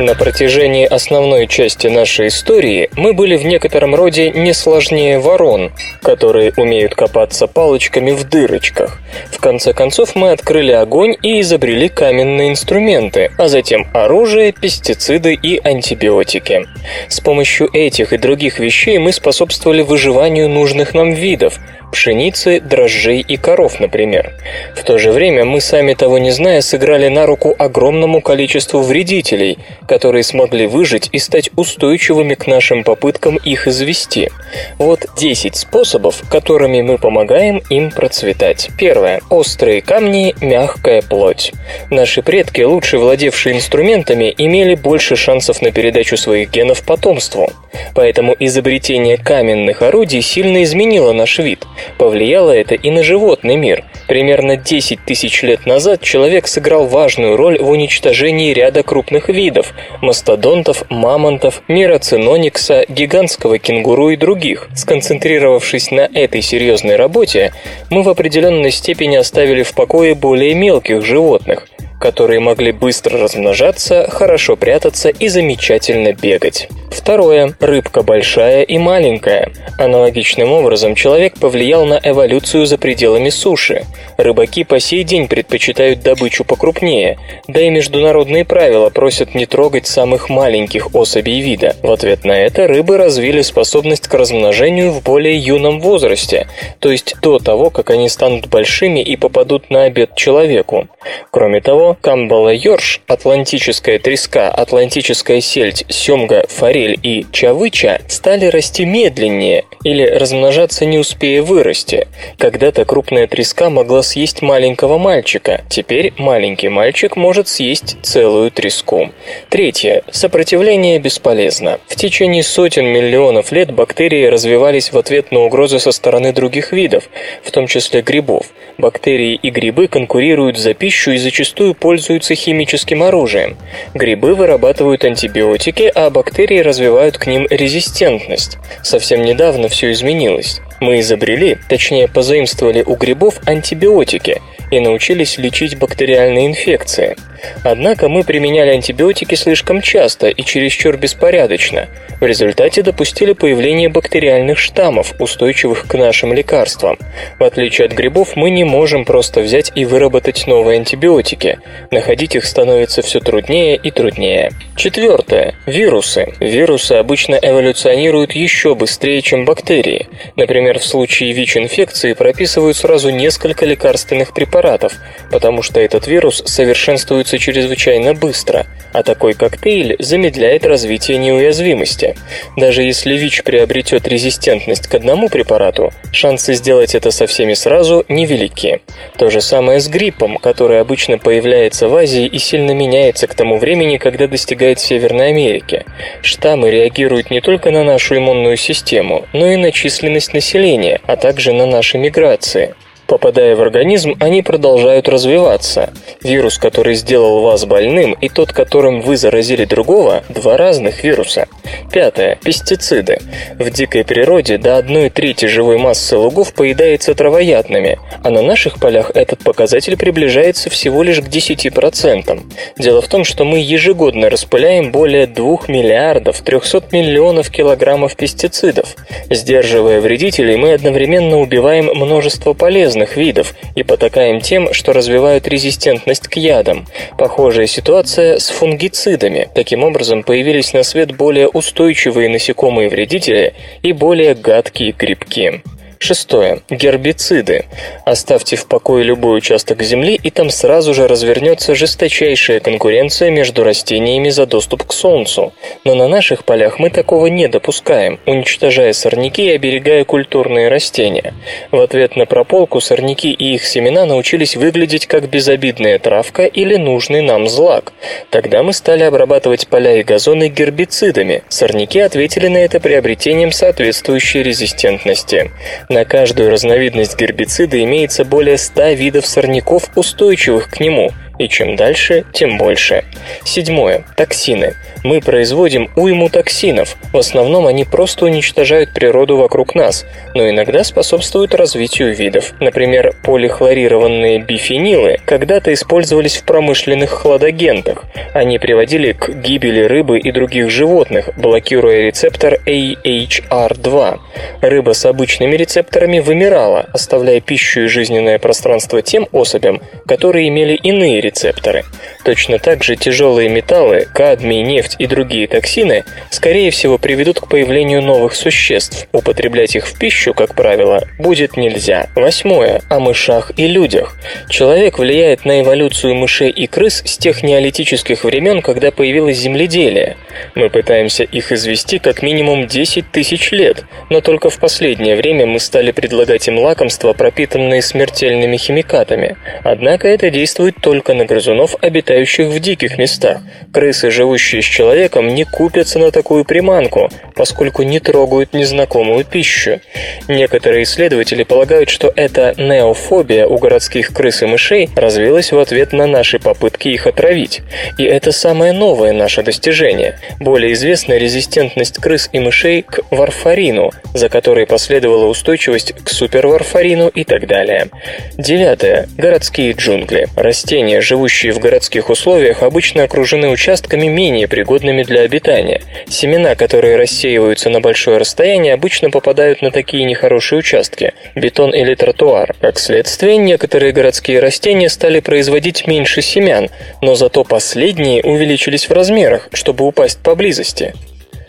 Speaker 3: На протяжении основной части нашей истории мы были в некотором роде не сложнее ворон, которые умеют копаться палочками в дырочках. В конце концов мы открыли огонь и изобрели каменные инструменты, а затем оружие, пестициды и антибиотики. С помощью этих и других вещей мы способствовали выживанию нужных нам видов, пшеницы, дрожжей и коров, например. В то же время мы, сами того не зная, сыграли на руку огромному количеству вредителей, которые смогли выжить и стать устойчивыми к нашим попыткам их извести. Вот 10 способов, которыми мы помогаем им процветать. Первое. Острые камни, мягкая плоть. Наши предки, лучше владевшие инструментами, имели больше шансов на передачу своих генов потомству. Поэтому изобретение каменных орудий сильно изменило наш вид. Повлияло это и на животный мир. Примерно 10 тысяч лет назад человек сыграл важную роль в уничтожении ряда крупных видов – мастодонтов, мамонтов, мироциноникса, гигантского кенгуру и других. Сконцентрировавшись на этой серьезной работе, мы в определенной степени оставили в покое более мелких животных – которые могли быстро размножаться, хорошо прятаться и замечательно бегать. Второе. Рыбка большая и маленькая. Аналогичным образом человек повлиял на эволюцию за пределами суши. Рыбаки по сей день предпочитают добычу покрупнее, да и международные правила просят не трогать самых маленьких особей вида. В ответ на это рыбы развили способность к размножению в более юном возрасте, то есть до того, как они станут большими и попадут на обед человеку. Кроме того, камбала йорш, атлантическая треска, атлантическая сельдь, семга, форель и чавыча стали расти медленнее или размножаться не успея вырасти. Когда-то крупная треска могла съесть маленького мальчика, теперь маленький мальчик может съесть целую треску. Третье. Сопротивление бесполезно. В течение сотен миллионов лет бактерии развивались в ответ на угрозы со стороны других видов, в том числе грибов. Бактерии и грибы конкурируют за пищу и зачастую пользуются химическим оружием. Грибы вырабатывают антибиотики, а бактерии развивают к ним резистентность. Совсем недавно все изменилось. Мы изобрели, точнее позаимствовали у грибов антибиотики и научились лечить бактериальные инфекции. Однако мы применяли антибиотики слишком часто и чересчур беспорядочно. В результате допустили появление бактериальных штаммов, устойчивых к нашим лекарствам. В отличие от грибов, мы не можем просто взять и выработать новые антибиотики. Находить их становится все труднее и труднее. Четвертое. Вирусы. Вирусы обычно эволюционируют еще быстрее, чем бактерии. Например, в случае ВИЧ-инфекции прописывают сразу несколько лекарственных препаратов, потому что этот вирус совершенствуется чрезвычайно быстро, а такой коктейль замедляет развитие неуязвимости. Даже если ВИЧ приобретет резистентность к одному препарату, шансы сделать это со всеми сразу невелики. То же самое с гриппом, который обычно появляется в Азии и сильно меняется к тому времени, когда достигает Северной Америки. Штаммы реагируют не только на нашу иммунную систему, но и на численность населения, а также на наши миграции. Попадая в организм, они продолжают развиваться. Вирус, который сделал вас больным, и тот, которым вы заразили другого – два разных вируса. Пятое. Пестициды. В дикой природе до одной трети живой массы лугов поедается травоядными, а на наших полях этот показатель приближается всего лишь к 10%. Дело в том, что мы ежегодно распыляем более 2 миллиардов 300 миллионов килограммов пестицидов. Сдерживая вредителей, мы одновременно убиваем множество полезных разных видов и потакаем тем, что развивают резистентность к ядам. Похожая ситуация с фунгицидами. Таким образом, появились на свет более устойчивые насекомые-вредители и более гадкие грибки. Шестое. Гербициды. Оставьте в покое любой участок земли, и там сразу же развернется жесточайшая конкуренция между растениями за доступ к солнцу. Но на наших полях мы такого не допускаем, уничтожая сорняки и оберегая культурные растения. В ответ на прополку сорняки и их семена научились выглядеть как безобидная травка или нужный нам злак. Тогда мы стали обрабатывать поля и газоны гербицидами. Сорняки ответили на это приобретением соответствующей резистентности. На каждую разновидность гербицида имеется более 100 видов сорняков, устойчивых к нему, и чем дальше, тем больше. Седьмое. Токсины. Мы производим уйму токсинов. В основном они просто уничтожают природу вокруг нас, но иногда способствуют развитию видов. Например, полихлорированные бифенилы когда-то использовались в промышленных хладагентах. Они приводили к гибели рыбы и других животных, блокируя рецептор AHR2. Рыба с обычными рецепторами вымирала, оставляя пищу и жизненное пространство тем особям, которые имели иные рецепторы рецепторы. Точно так же тяжелые металлы, кадмий, нефть и другие токсины, скорее всего, приведут к появлению новых существ. Употреблять их в пищу, как правило, будет нельзя. Восьмое. О мышах и людях. Человек влияет на эволюцию мышей и крыс с тех неолитических времен, когда появилось земледелие. Мы пытаемся их извести как минимум 10 тысяч лет, но только в последнее время мы стали предлагать им лакомства, пропитанные смертельными химикатами. Однако это действует только на грызунов, обитающих обитающих в диких местах. Крысы, живущие с человеком, не купятся на такую приманку, поскольку не трогают незнакомую пищу. Некоторые исследователи полагают, что эта неофобия у городских крыс и мышей развилась в ответ на наши попытки их отравить. И это самое новое наше достижение. Более известна резистентность крыс и мышей к варфарину, за которой последовала устойчивость к суперварфарину и так далее. Девятое. Городские джунгли. Растения, живущие в городских условиях, обычно окружены участками менее пригодными для обитания. Семена, которые рассеиваются на большое расстояние, обычно попадают на такие нехорошие участки – бетон или тротуар. Как следствие, некоторые городские растения стали производить меньше семян, но зато последние увеличились в размерах, чтобы упасть поблизости.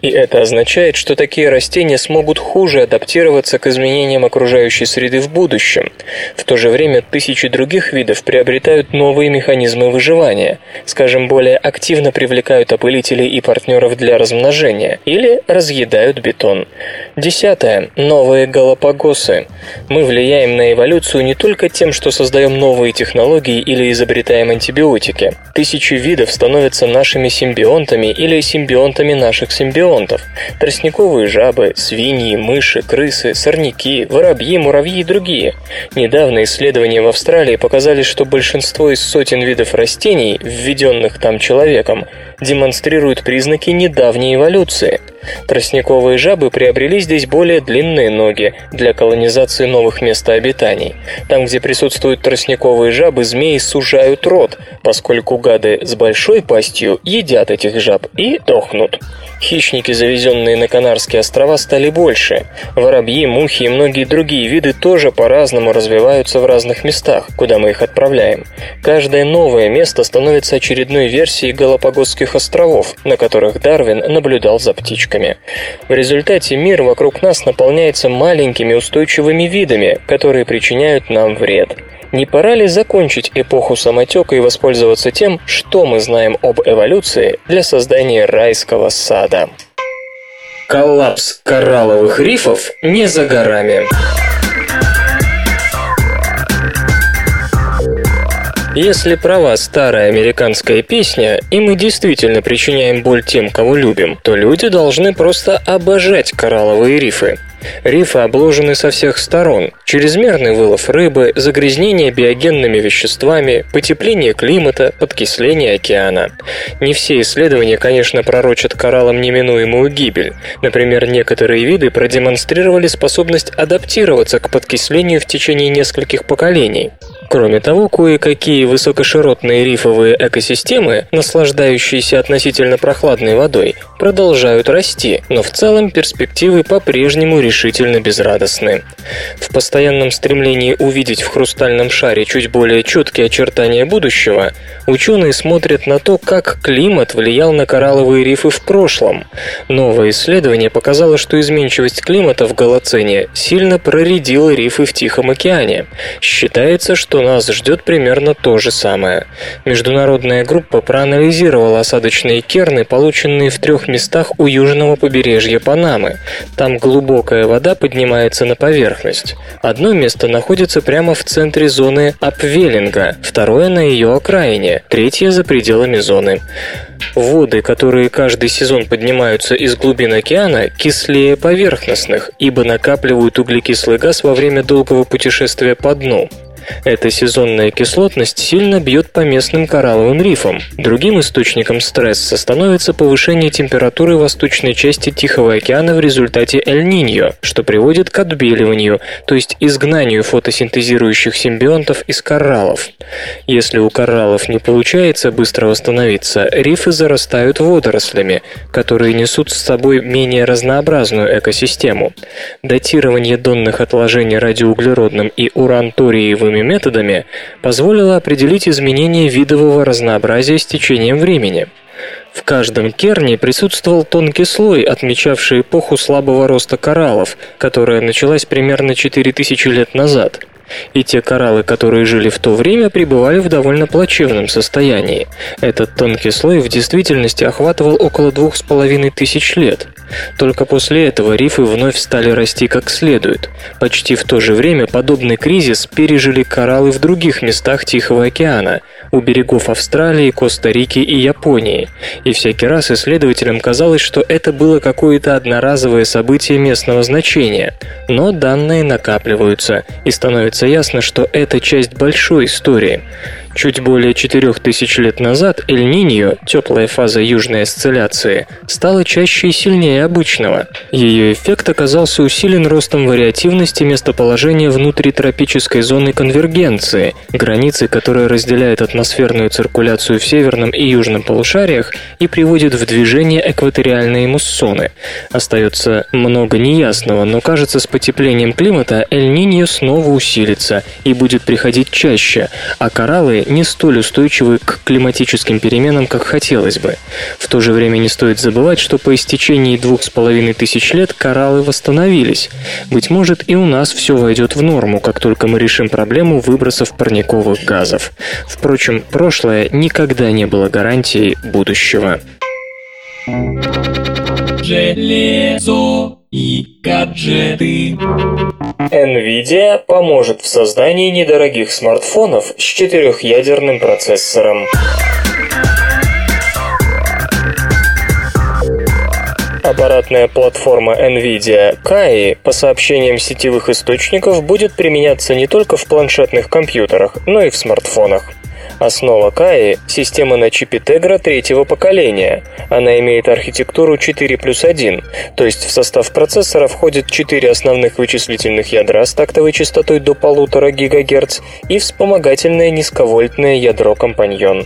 Speaker 3: И это означает, что такие растения смогут хуже адаптироваться к изменениям окружающей среды в будущем. В то же время тысячи других видов приобретают новые механизмы выживания, скажем, более активно привлекают опылителей и партнеров для размножения или разъедают бетон. Десятое. Новые галапагосы. Мы влияем на эволюцию не только тем, что создаем новые технологии или изобретаем антибиотики. Тысячи видов становятся нашими симбионтами или симбионтами наших симбионтов зоонтов – тростниковые жабы, свиньи, мыши, крысы, сорняки, воробьи, муравьи и другие. Недавно исследования в Австралии показали, что большинство из сотен видов растений, введенных там человеком, демонстрируют признаки недавней эволюции. Тростниковые жабы приобрели здесь более длинные ноги для колонизации новых мест обитаний. Там, где присутствуют тростниковые жабы, змеи сужают рот, поскольку гады с большой пастью едят этих жаб и дохнут. Хищники, завезенные на Канарские острова, стали больше. Воробьи, мухи и многие другие виды тоже по-разному развиваются в разных местах, куда мы их отправляем. Каждое новое место становится очередной версией Галапагосских островов, на которых Дарвин наблюдал за птичками. В результате мир вокруг нас наполняется маленькими устойчивыми видами, которые причиняют нам вред. Не пора ли закончить эпоху самотека и воспользоваться тем, что мы знаем об эволюции для создания райского сада? Коллапс коралловых рифов не за горами. Если права старая американская песня, и мы действительно причиняем боль тем, кого любим, то люди должны просто обожать коралловые рифы. Рифы обложены со всех сторон. Чрезмерный вылов рыбы, загрязнение биогенными веществами, потепление климата, подкисление океана. Не все исследования, конечно, пророчат кораллам неминуемую гибель. Например, некоторые виды продемонстрировали способность адаптироваться к подкислению в течение нескольких поколений. Кроме того, кое-какие высокоширотные рифовые экосистемы, наслаждающиеся относительно прохладной водой, продолжают расти, но в целом перспективы по-прежнему решительно безрадостны. В постоянном стремлении увидеть в хрустальном шаре чуть более четкие очертания будущего, ученые смотрят на то, как климат влиял на коралловые рифы в прошлом. Новое исследование показало, что изменчивость климата в Голоцене сильно проредила рифы в Тихом океане. Считается, что нас ждет примерно то же самое. Международная группа проанализировала осадочные керны, полученные в трех местах у южного побережья Панамы. Там глубокая вода поднимается на поверхность. Одно место находится прямо в центре зоны Апвеллинга, второе на ее окраине, третье за пределами зоны. Воды, которые каждый сезон поднимаются из глубин океана, кислее поверхностных, ибо накапливают углекислый газ во время долгого путешествия по дну. Эта сезонная кислотность сильно бьет по местным коралловым рифам. Другим источником стресса становится повышение температуры восточной части Тихого океана в результате Эль-Ниньо, что приводит к отбеливанию, то есть изгнанию фотосинтезирующих симбионтов из кораллов. Если у кораллов не получается быстро восстановиться, рифы зарастают водорослями, которые несут с собой менее разнообразную экосистему. Датирование донных отложений радиоуглеродным и уранториевыми методами позволило определить изменение видового разнообразия с течением времени. В каждом керне присутствовал тонкий слой, отмечавший эпоху слабого роста кораллов, которая началась примерно 4000 лет назад. И те кораллы, которые жили в то время, пребывали в довольно плачевном состоянии. Этот тонкий слой в действительности охватывал около двух с половиной тысяч лет – Только после этого рифы вновь стали расти как следует. Почти в то же время подобный кризис пережили кораллы в других местах Тихого океана, у берегов Австралии, Коста-Рики и Японии. И всякий раз исследователям казалось, что это было какое-то одноразовое событие местного значения. Но данные накапливаются, и становится ясно, что это часть большой истории. Чуть более 4000 лет назад Эль-Ниньо, теплая фаза южной осцилляции, стала чаще и сильнее обычного. Ее эффект оказался усилен ростом вариативности местоположения внутри тропической зоны конвергенции, границы, которая разделяет атмосферную циркуляцию в северном и южном полушариях и приводит в движение экваториальные муссоны. Остается много неясного, но кажется, с потеплением климата Эль-Ниньо снова усилится и будет приходить чаще, а кораллы не столь устойчивы к климатическим переменам, как хотелось бы. В то же время не стоит забывать, что по истечении двух с половиной тысяч лет кораллы восстановились. Быть может, и у нас все войдет в норму, как только мы решим проблему выбросов парниковых газов. Впрочем, прошлое никогда не было гарантией будущего.
Speaker 2: Железо и гаджеты.
Speaker 3: NVIDIA поможет в создании недорогих смартфонов с четырехъядерным процессором. Аппаратная платформа NVIDIA Kai, по сообщениям сетевых источников, будет применяться не только в планшетных компьютерах, но и в смартфонах. Основа Kai – система на чипе Tegra третьего поколения. Она имеет архитектуру 4 плюс 1, то есть в состав процессора входит 4 основных вычислительных ядра с тактовой частотой до 1,5 ГГц и вспомогательное низковольтное ядро «Компаньон».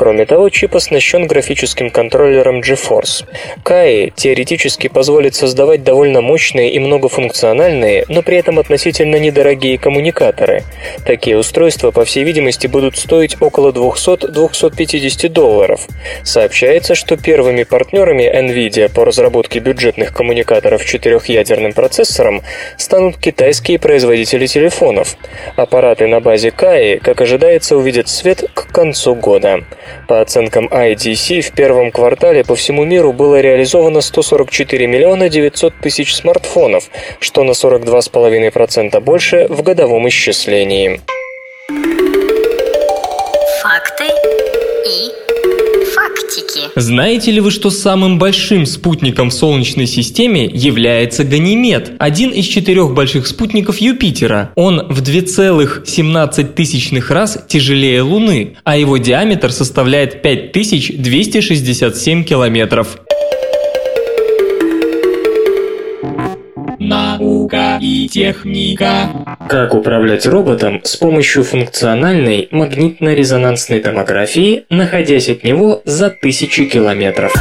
Speaker 3: Кроме того, чип оснащен графическим контроллером GeForce. Kai теоретически позволит создавать довольно мощные и многофункциональные, но при этом относительно недорогие коммуникаторы. Такие устройства, по всей видимости, будут стоить около 200-250 долларов. Сообщается, что первыми партнерами NVIDIA по разработке бюджетных коммуникаторов четырехъядерным процессором станут китайские производители телефонов. Аппараты на базе Kai, как ожидается, увидят свет к концу года. По оценкам IDC, в первом квартале по всему миру было реализовано 144 миллиона 900 тысяч смартфонов, что на 42,5% больше в годовом исчислении.
Speaker 5: Факты и фактики.
Speaker 4: Знаете ли вы, что самым большим спутником в Солнечной системе является Ганимед, один из четырех больших спутников Юпитера? Он в 2,17 раз тяжелее Луны, а его диаметр составляет 5267 километров.
Speaker 2: Наука и техника.
Speaker 3: Как управлять роботом с помощью функциональной магнитно-резонансной томографии, находясь от него за тысячи километров.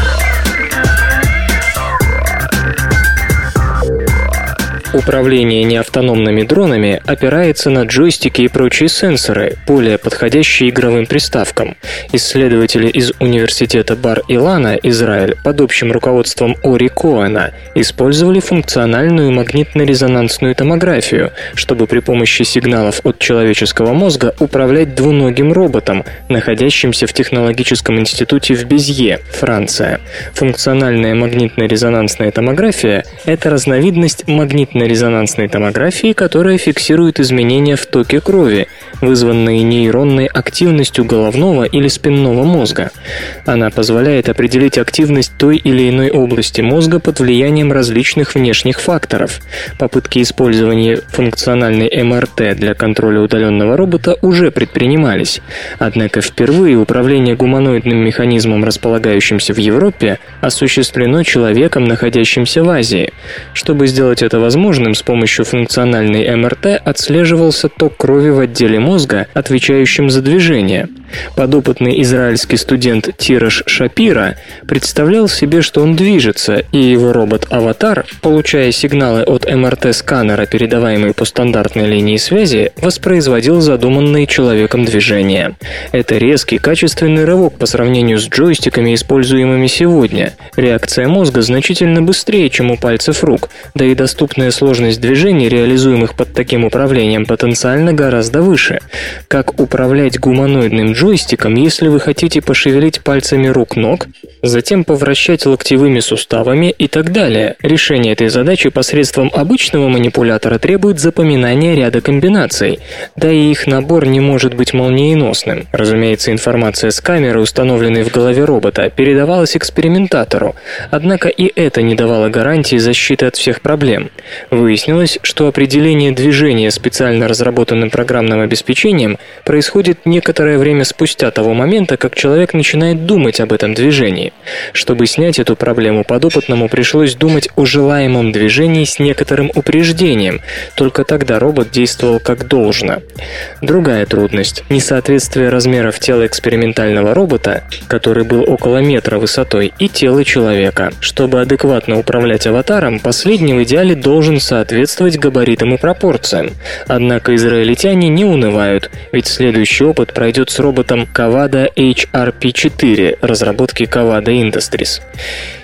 Speaker 3: Управление неавтономными дронами опирается на джойстики и прочие сенсоры, более подходящие игровым приставкам. Исследователи из университета Бар-Илана, Израиль, под общим руководством Ори Коэна, использовали функциональную магнитно-резонансную томографию, чтобы при помощи сигналов от человеческого мозга управлять двуногим роботом, находящимся в технологическом институте в Безье, Франция. Функциональная магнитно-резонансная томография – это разновидность магнитно магнитно-резонансной томографии, которая фиксирует изменения в токе крови, вызванные нейронной активностью головного или спинного мозга. Она позволяет определить активность той или иной области мозга под влиянием различных внешних факторов. Попытки использования функциональной МРТ для контроля удаленного робота уже предпринимались. Однако впервые управление гуманоидным механизмом, располагающимся в Европе, осуществлено человеком, находящимся в Азии. Чтобы сделать это возможным, с помощью функциональной МРТ отслеживался ток крови в отделе мозга, отвечающем за движение. Подопытный израильский студент Тираж Шапира представлял себе, что он движется, и его робот-аватар, получая сигналы от МРТ-сканера, передаваемые по стандартной линии связи, воспроизводил задуманные человеком движения. Это резкий, качественный рывок по сравнению с джойстиками, используемыми сегодня. Реакция мозга значительно быстрее, чем у пальцев рук, да и доступная сложность движений, реализуемых под таким управлением, потенциально гораздо выше. Как управлять гуманоидным джойстиком, если вы хотите пошевелить пальцами рук ног, затем повращать локтевыми суставами и так далее. Решение этой задачи посредством обычного манипулятора требует запоминания ряда комбинаций, да и их набор не может быть молниеносным. Разумеется, информация с камеры, установленной в голове робота, передавалась экспериментатору, однако и это не давало гарантии защиты от всех проблем. Выяснилось, что определение движения специально разработанным программным обеспечением происходит некоторое время спустя того момента, как человек начинает думать об этом движении. Чтобы снять эту проблему, подопытному пришлось думать о желаемом движении с некоторым упреждением, только тогда робот действовал как должно. Другая трудность – несоответствие размеров тела экспериментального робота, который был около метра высотой, и тела человека. Чтобы адекватно управлять аватаром, последний в идеале должен соответствовать габаритам и пропорциям. Однако израильтяне не унывают, ведь следующий опыт пройдет с роботом Kavada HRP4 разработки Kavada Industries.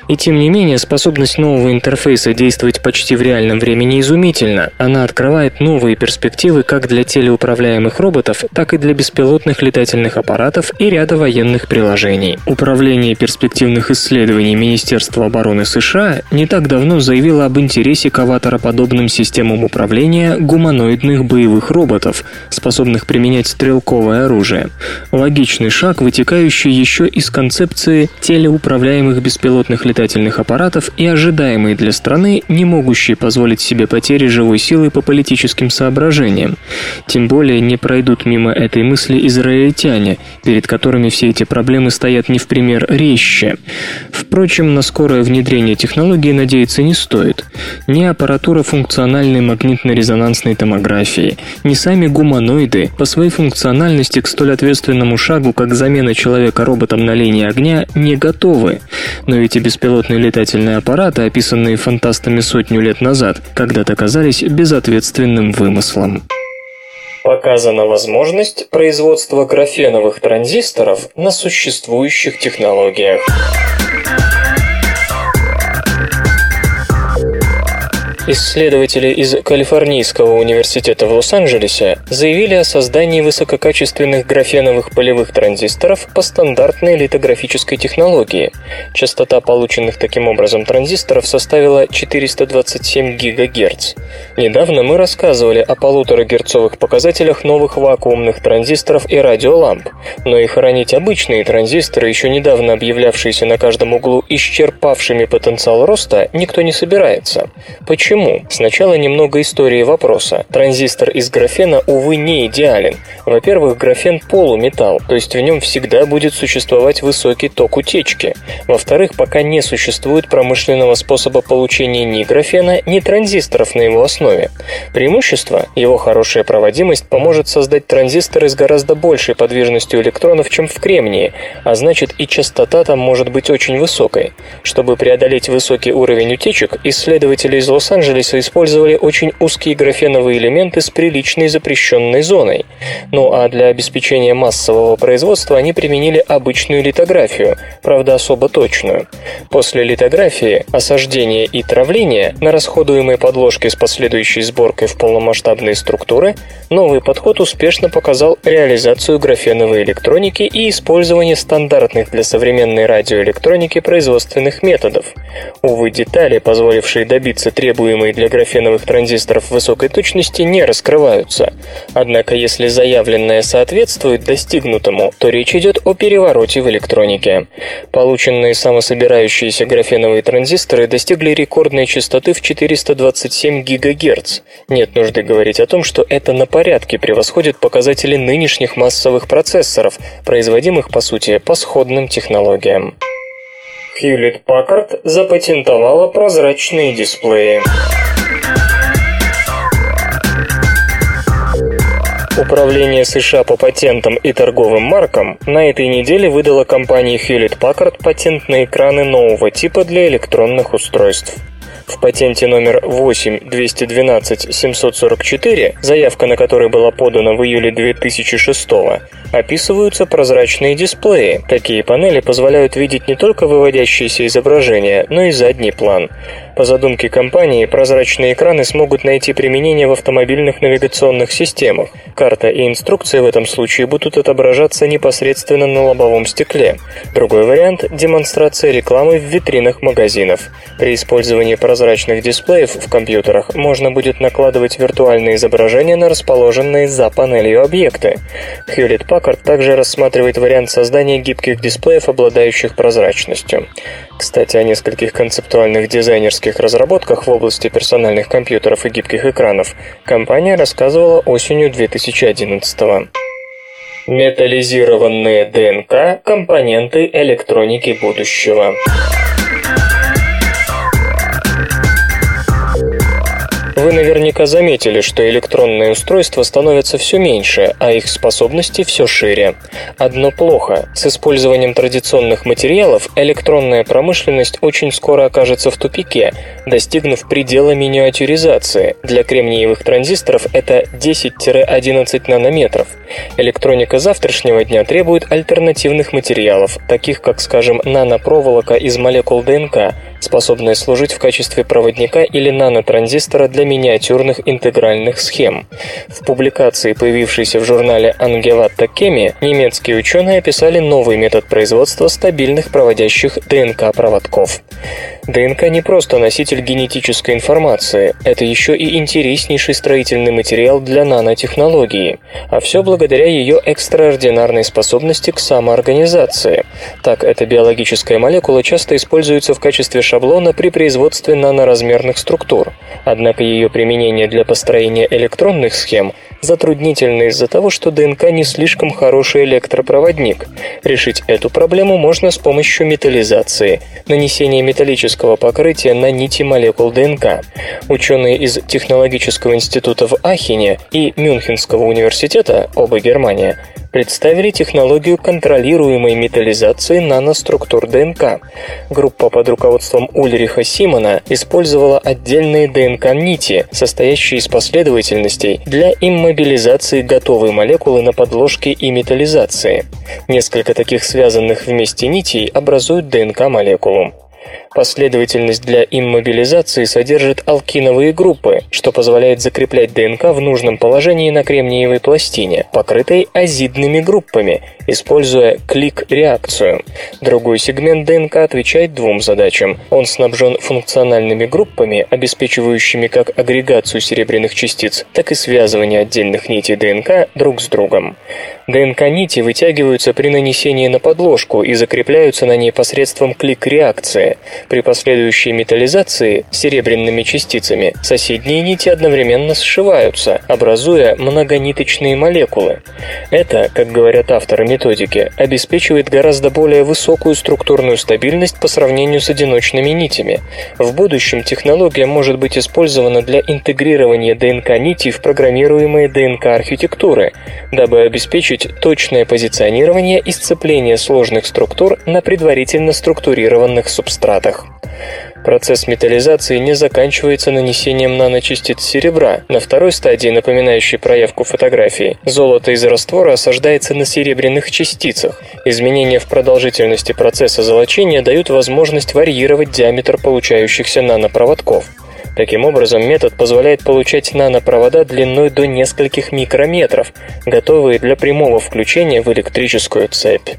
Speaker 3: И тем не менее, способность нового интерфейса действовать почти в реальном времени изумительна. Она открывает новые перспективы как для телеуправляемых роботов, так и для беспилотных летательных аппаратов и ряда военных приложений. Управление перспективных исследований Министерства обороны США не так давно заявило об интересе к аватароподобным системам управления гуманоидных боевых роботов, способных применять стрелковое оружие. Логичный шаг, вытекающий еще из концепции телеуправляемых беспилотных летательных летательных аппаратов и ожидаемые для страны, не могущие позволить себе потери живой силы по политическим соображениям. Тем более не пройдут мимо этой мысли израильтяне, перед которыми все эти проблемы стоят не в пример резче. Впрочем, на скорое внедрение технологии надеяться не стоит. Ни аппаратура функциональной магнитно-резонансной томографии, ни сами гуманоиды по своей функциональности к столь ответственному шагу, как замена человека роботом на линии огня, не готовы. Но ведь и беспилотные летательные аппараты, описанные фантастами сотню лет назад, когда-то казались безответственным вымыслом. Показана возможность производства графеновых транзисторов на существующих технологиях. Исследователи из Калифорнийского университета в Лос-Анджелесе заявили о создании высококачественных графеновых полевых транзисторов по стандартной литографической технологии. Частота полученных таким образом транзисторов составила 427 ГГц. Недавно мы рассказывали о полуторагерцовых показателях новых вакуумных транзисторов и радиоламп, но и хоронить обычные транзисторы, еще недавно объявлявшиеся на каждом углу исчерпавшими потенциал роста, никто не собирается. Почему? Почему? Сначала немного истории вопроса. Транзистор из графена, увы, не идеален. Во-первых, графен полуметалл, то есть в нем всегда будет существовать высокий ток утечки. Во-вторых, пока не существует промышленного способа получения ни графена, ни транзисторов на его основе. Преимущество – его хорошая проводимость поможет создать транзисторы с гораздо большей подвижностью электронов, чем в кремнии, а значит и частота там может быть очень высокой. Чтобы преодолеть высокий уровень утечек, исследователи из Лос-Анджелеса Лос-Анджелесе использовали очень узкие графеновые элементы с приличной запрещенной зоной. Ну а для обеспечения массового производства они применили обычную литографию, правда особо точную. После литографии, осаждения и травления на расходуемой подложке с последующей сборкой в полномасштабные структуры, новый подход успешно показал реализацию графеновой электроники и использование стандартных для современной радиоэлектроники производственных методов. Увы, детали, позволившие добиться требуемых требуемые для графеновых транзисторов высокой точности, не раскрываются. Однако, если заявленное соответствует достигнутому, то речь идет о перевороте в электронике. Полученные самособирающиеся графеновые транзисторы достигли рекордной частоты в 427 ГГц. Нет нужды говорить о том, что это на порядке превосходит показатели нынешних массовых процессоров, производимых, по сути, по сходным технологиям. Packard запатентовала прозрачные дисплеи. Управление США по патентам и торговым маркам на этой неделе выдало компании Hewlett Packard патент на экраны нового типа для электронных устройств. В патенте номер 8-212-744, заявка на который была подана в июле 2006 описываются прозрачные дисплеи. Такие панели позволяют видеть не только выводящиеся изображения, но и задний план. По задумке компании, прозрачные экраны смогут найти применение в автомобильных навигационных системах. Карта и инструкции в этом случае будут отображаться непосредственно на лобовом стекле. Другой вариант – демонстрация рекламы в витринах магазинов. При использовании прозрачных дисплеев в компьютерах можно будет накладывать виртуальные изображения на расположенные за панелью объекты. Hewlett Packard также рассматривает вариант создания гибких дисплеев, обладающих прозрачностью. Кстати, о нескольких концептуальных дизайнерских разработках в области персональных компьютеров и гибких экранов компания рассказывала осенью 2011 года. Металлизированные ДНК – компоненты электроники будущего. Вы наверняка заметили, что электронные устройства становятся все меньше, а их способности все шире. Одно плохо. С использованием традиционных материалов электронная промышленность очень скоро окажется в тупике, достигнув предела миниатюризации. Для кремниевых транзисторов это 10-11 нанометров. Электроника завтрашнего дня требует альтернативных материалов, таких как, скажем, нанопроволока из молекул ДНК, способная служить в качестве проводника или нанотранзистора для миниатюрных интегральных схем. В публикации, появившейся в журнале Angewandte Chemie, немецкие ученые описали новый метод производства стабильных проводящих ДНК-проводков. ДНК не просто носитель генетической информации, это еще и интереснейший строительный материал для нанотехнологии, а все благодаря ее экстраординарной способности к самоорганизации. Так, эта биологическая молекула часто используется в качестве шаблона при производстве наноразмерных структур, однако ее применение для построения электронных схем затруднительно из-за того, что ДНК не слишком хороший электропроводник. Решить эту проблему можно с помощью металлизации, нанесения металлического покрытия на нити молекул ДНК. Ученые из Технологического института в Ахене и Мюнхенского университета, оба Германия, представили технологию контролируемой металлизации наноструктур ДНК. Группа под руководством Ульриха Симона использовала отдельные ДНК-нити, состоящие из последовательностей, для иммобилизации готовой молекулы на подложке и металлизации. Несколько таких связанных вместе нитей образуют ДНК-молекулу. Последовательность для иммобилизации содержит алкиновые группы, что позволяет закреплять ДНК в нужном положении на кремниевой пластине, покрытой азидными группами, используя клик-реакцию. Другой сегмент ДНК отвечает двум задачам. Он снабжен функциональными группами, обеспечивающими как агрегацию серебряных частиц, так и связывание отдельных нитей ДНК друг с другом. ДНК-нити вытягиваются при нанесении на подложку и закрепляются на ней посредством клик-реакции. При последующей металлизации серебряными частицами соседние нити одновременно сшиваются, образуя многониточные молекулы. Это, как говорят авторы методики, обеспечивает гораздо более высокую структурную стабильность по сравнению с одиночными нитями. В будущем технология может быть использована для интегрирования ДНК-нитей в программируемые ДНК-архитектуры, дабы обеспечить точное позиционирование и сцепление сложных структур на предварительно структурированных субстратах металлах. Процесс металлизации не заканчивается нанесением наночастиц серебра. На второй стадии, напоминающей проявку фотографии, золото из раствора осаждается на серебряных частицах. Изменения в продолжительности процесса золочения дают возможность варьировать диаметр получающихся нанопроводков. Таким образом, метод позволяет получать нанопровода длиной до нескольких микрометров, готовые для прямого включения в электрическую цепь.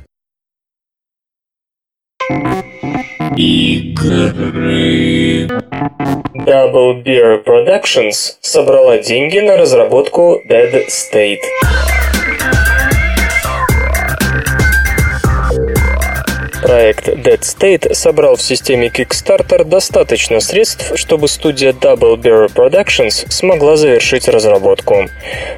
Speaker 2: Игры.
Speaker 3: Double Beer Productions собрала деньги на разработку Dead State. Проект Dead State собрал в системе Kickstarter достаточно средств, чтобы студия Double Bear Productions смогла завершить разработку.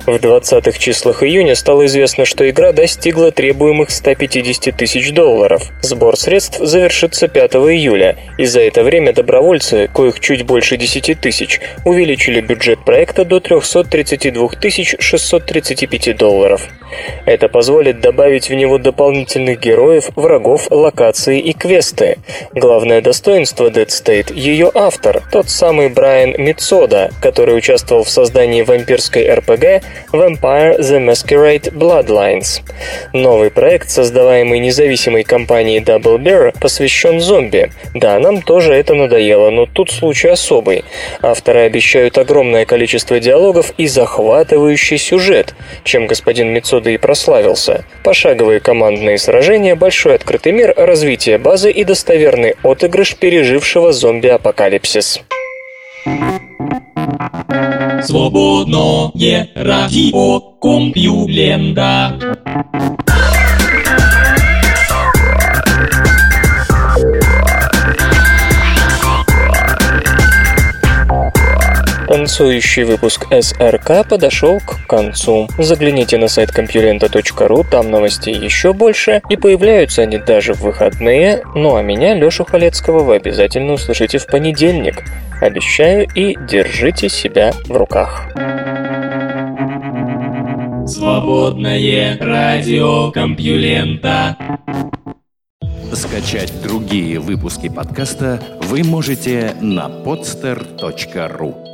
Speaker 3: В 20-х числах июня стало известно, что игра достигла требуемых 150 тысяч долларов. Сбор средств завершится 5 июля, и за это время добровольцы, коих чуть больше 10 тысяч, увеличили бюджет проекта до 332 635 долларов. Это позволит добавить в него дополнительных героев, врагов, локаций локации и квесты. Главное достоинство Dead State – ее автор, тот самый Брайан Мицода, который участвовал в создании вампирской RPG Vampire the Masquerade Bloodlines. Новый проект, создаваемый независимой компанией Double Bear, посвящен зомби. Да, нам тоже это надоело, но тут случай особый. Авторы обещают огромное количество диалогов и захватывающий сюжет, чем господин Мицода и прославился. Пошаговые командные сражения, большой открытый мир, развитие базы и достоверный отыгрыш пережившего зомби-апокалипсис.
Speaker 2: Свободное радио Компьюлента.
Speaker 3: Танцующий выпуск СРК подошел к концу. Загляните на сайт компьюлента.ру, там новостей еще больше, и появляются они даже в выходные. Ну а меня, Лешу Халецкого, вы обязательно услышите в понедельник. Обещаю и держите себя в руках.
Speaker 2: Свободное радио Компьюлента.
Speaker 1: Скачать другие выпуски подкаста вы можете на podster.ru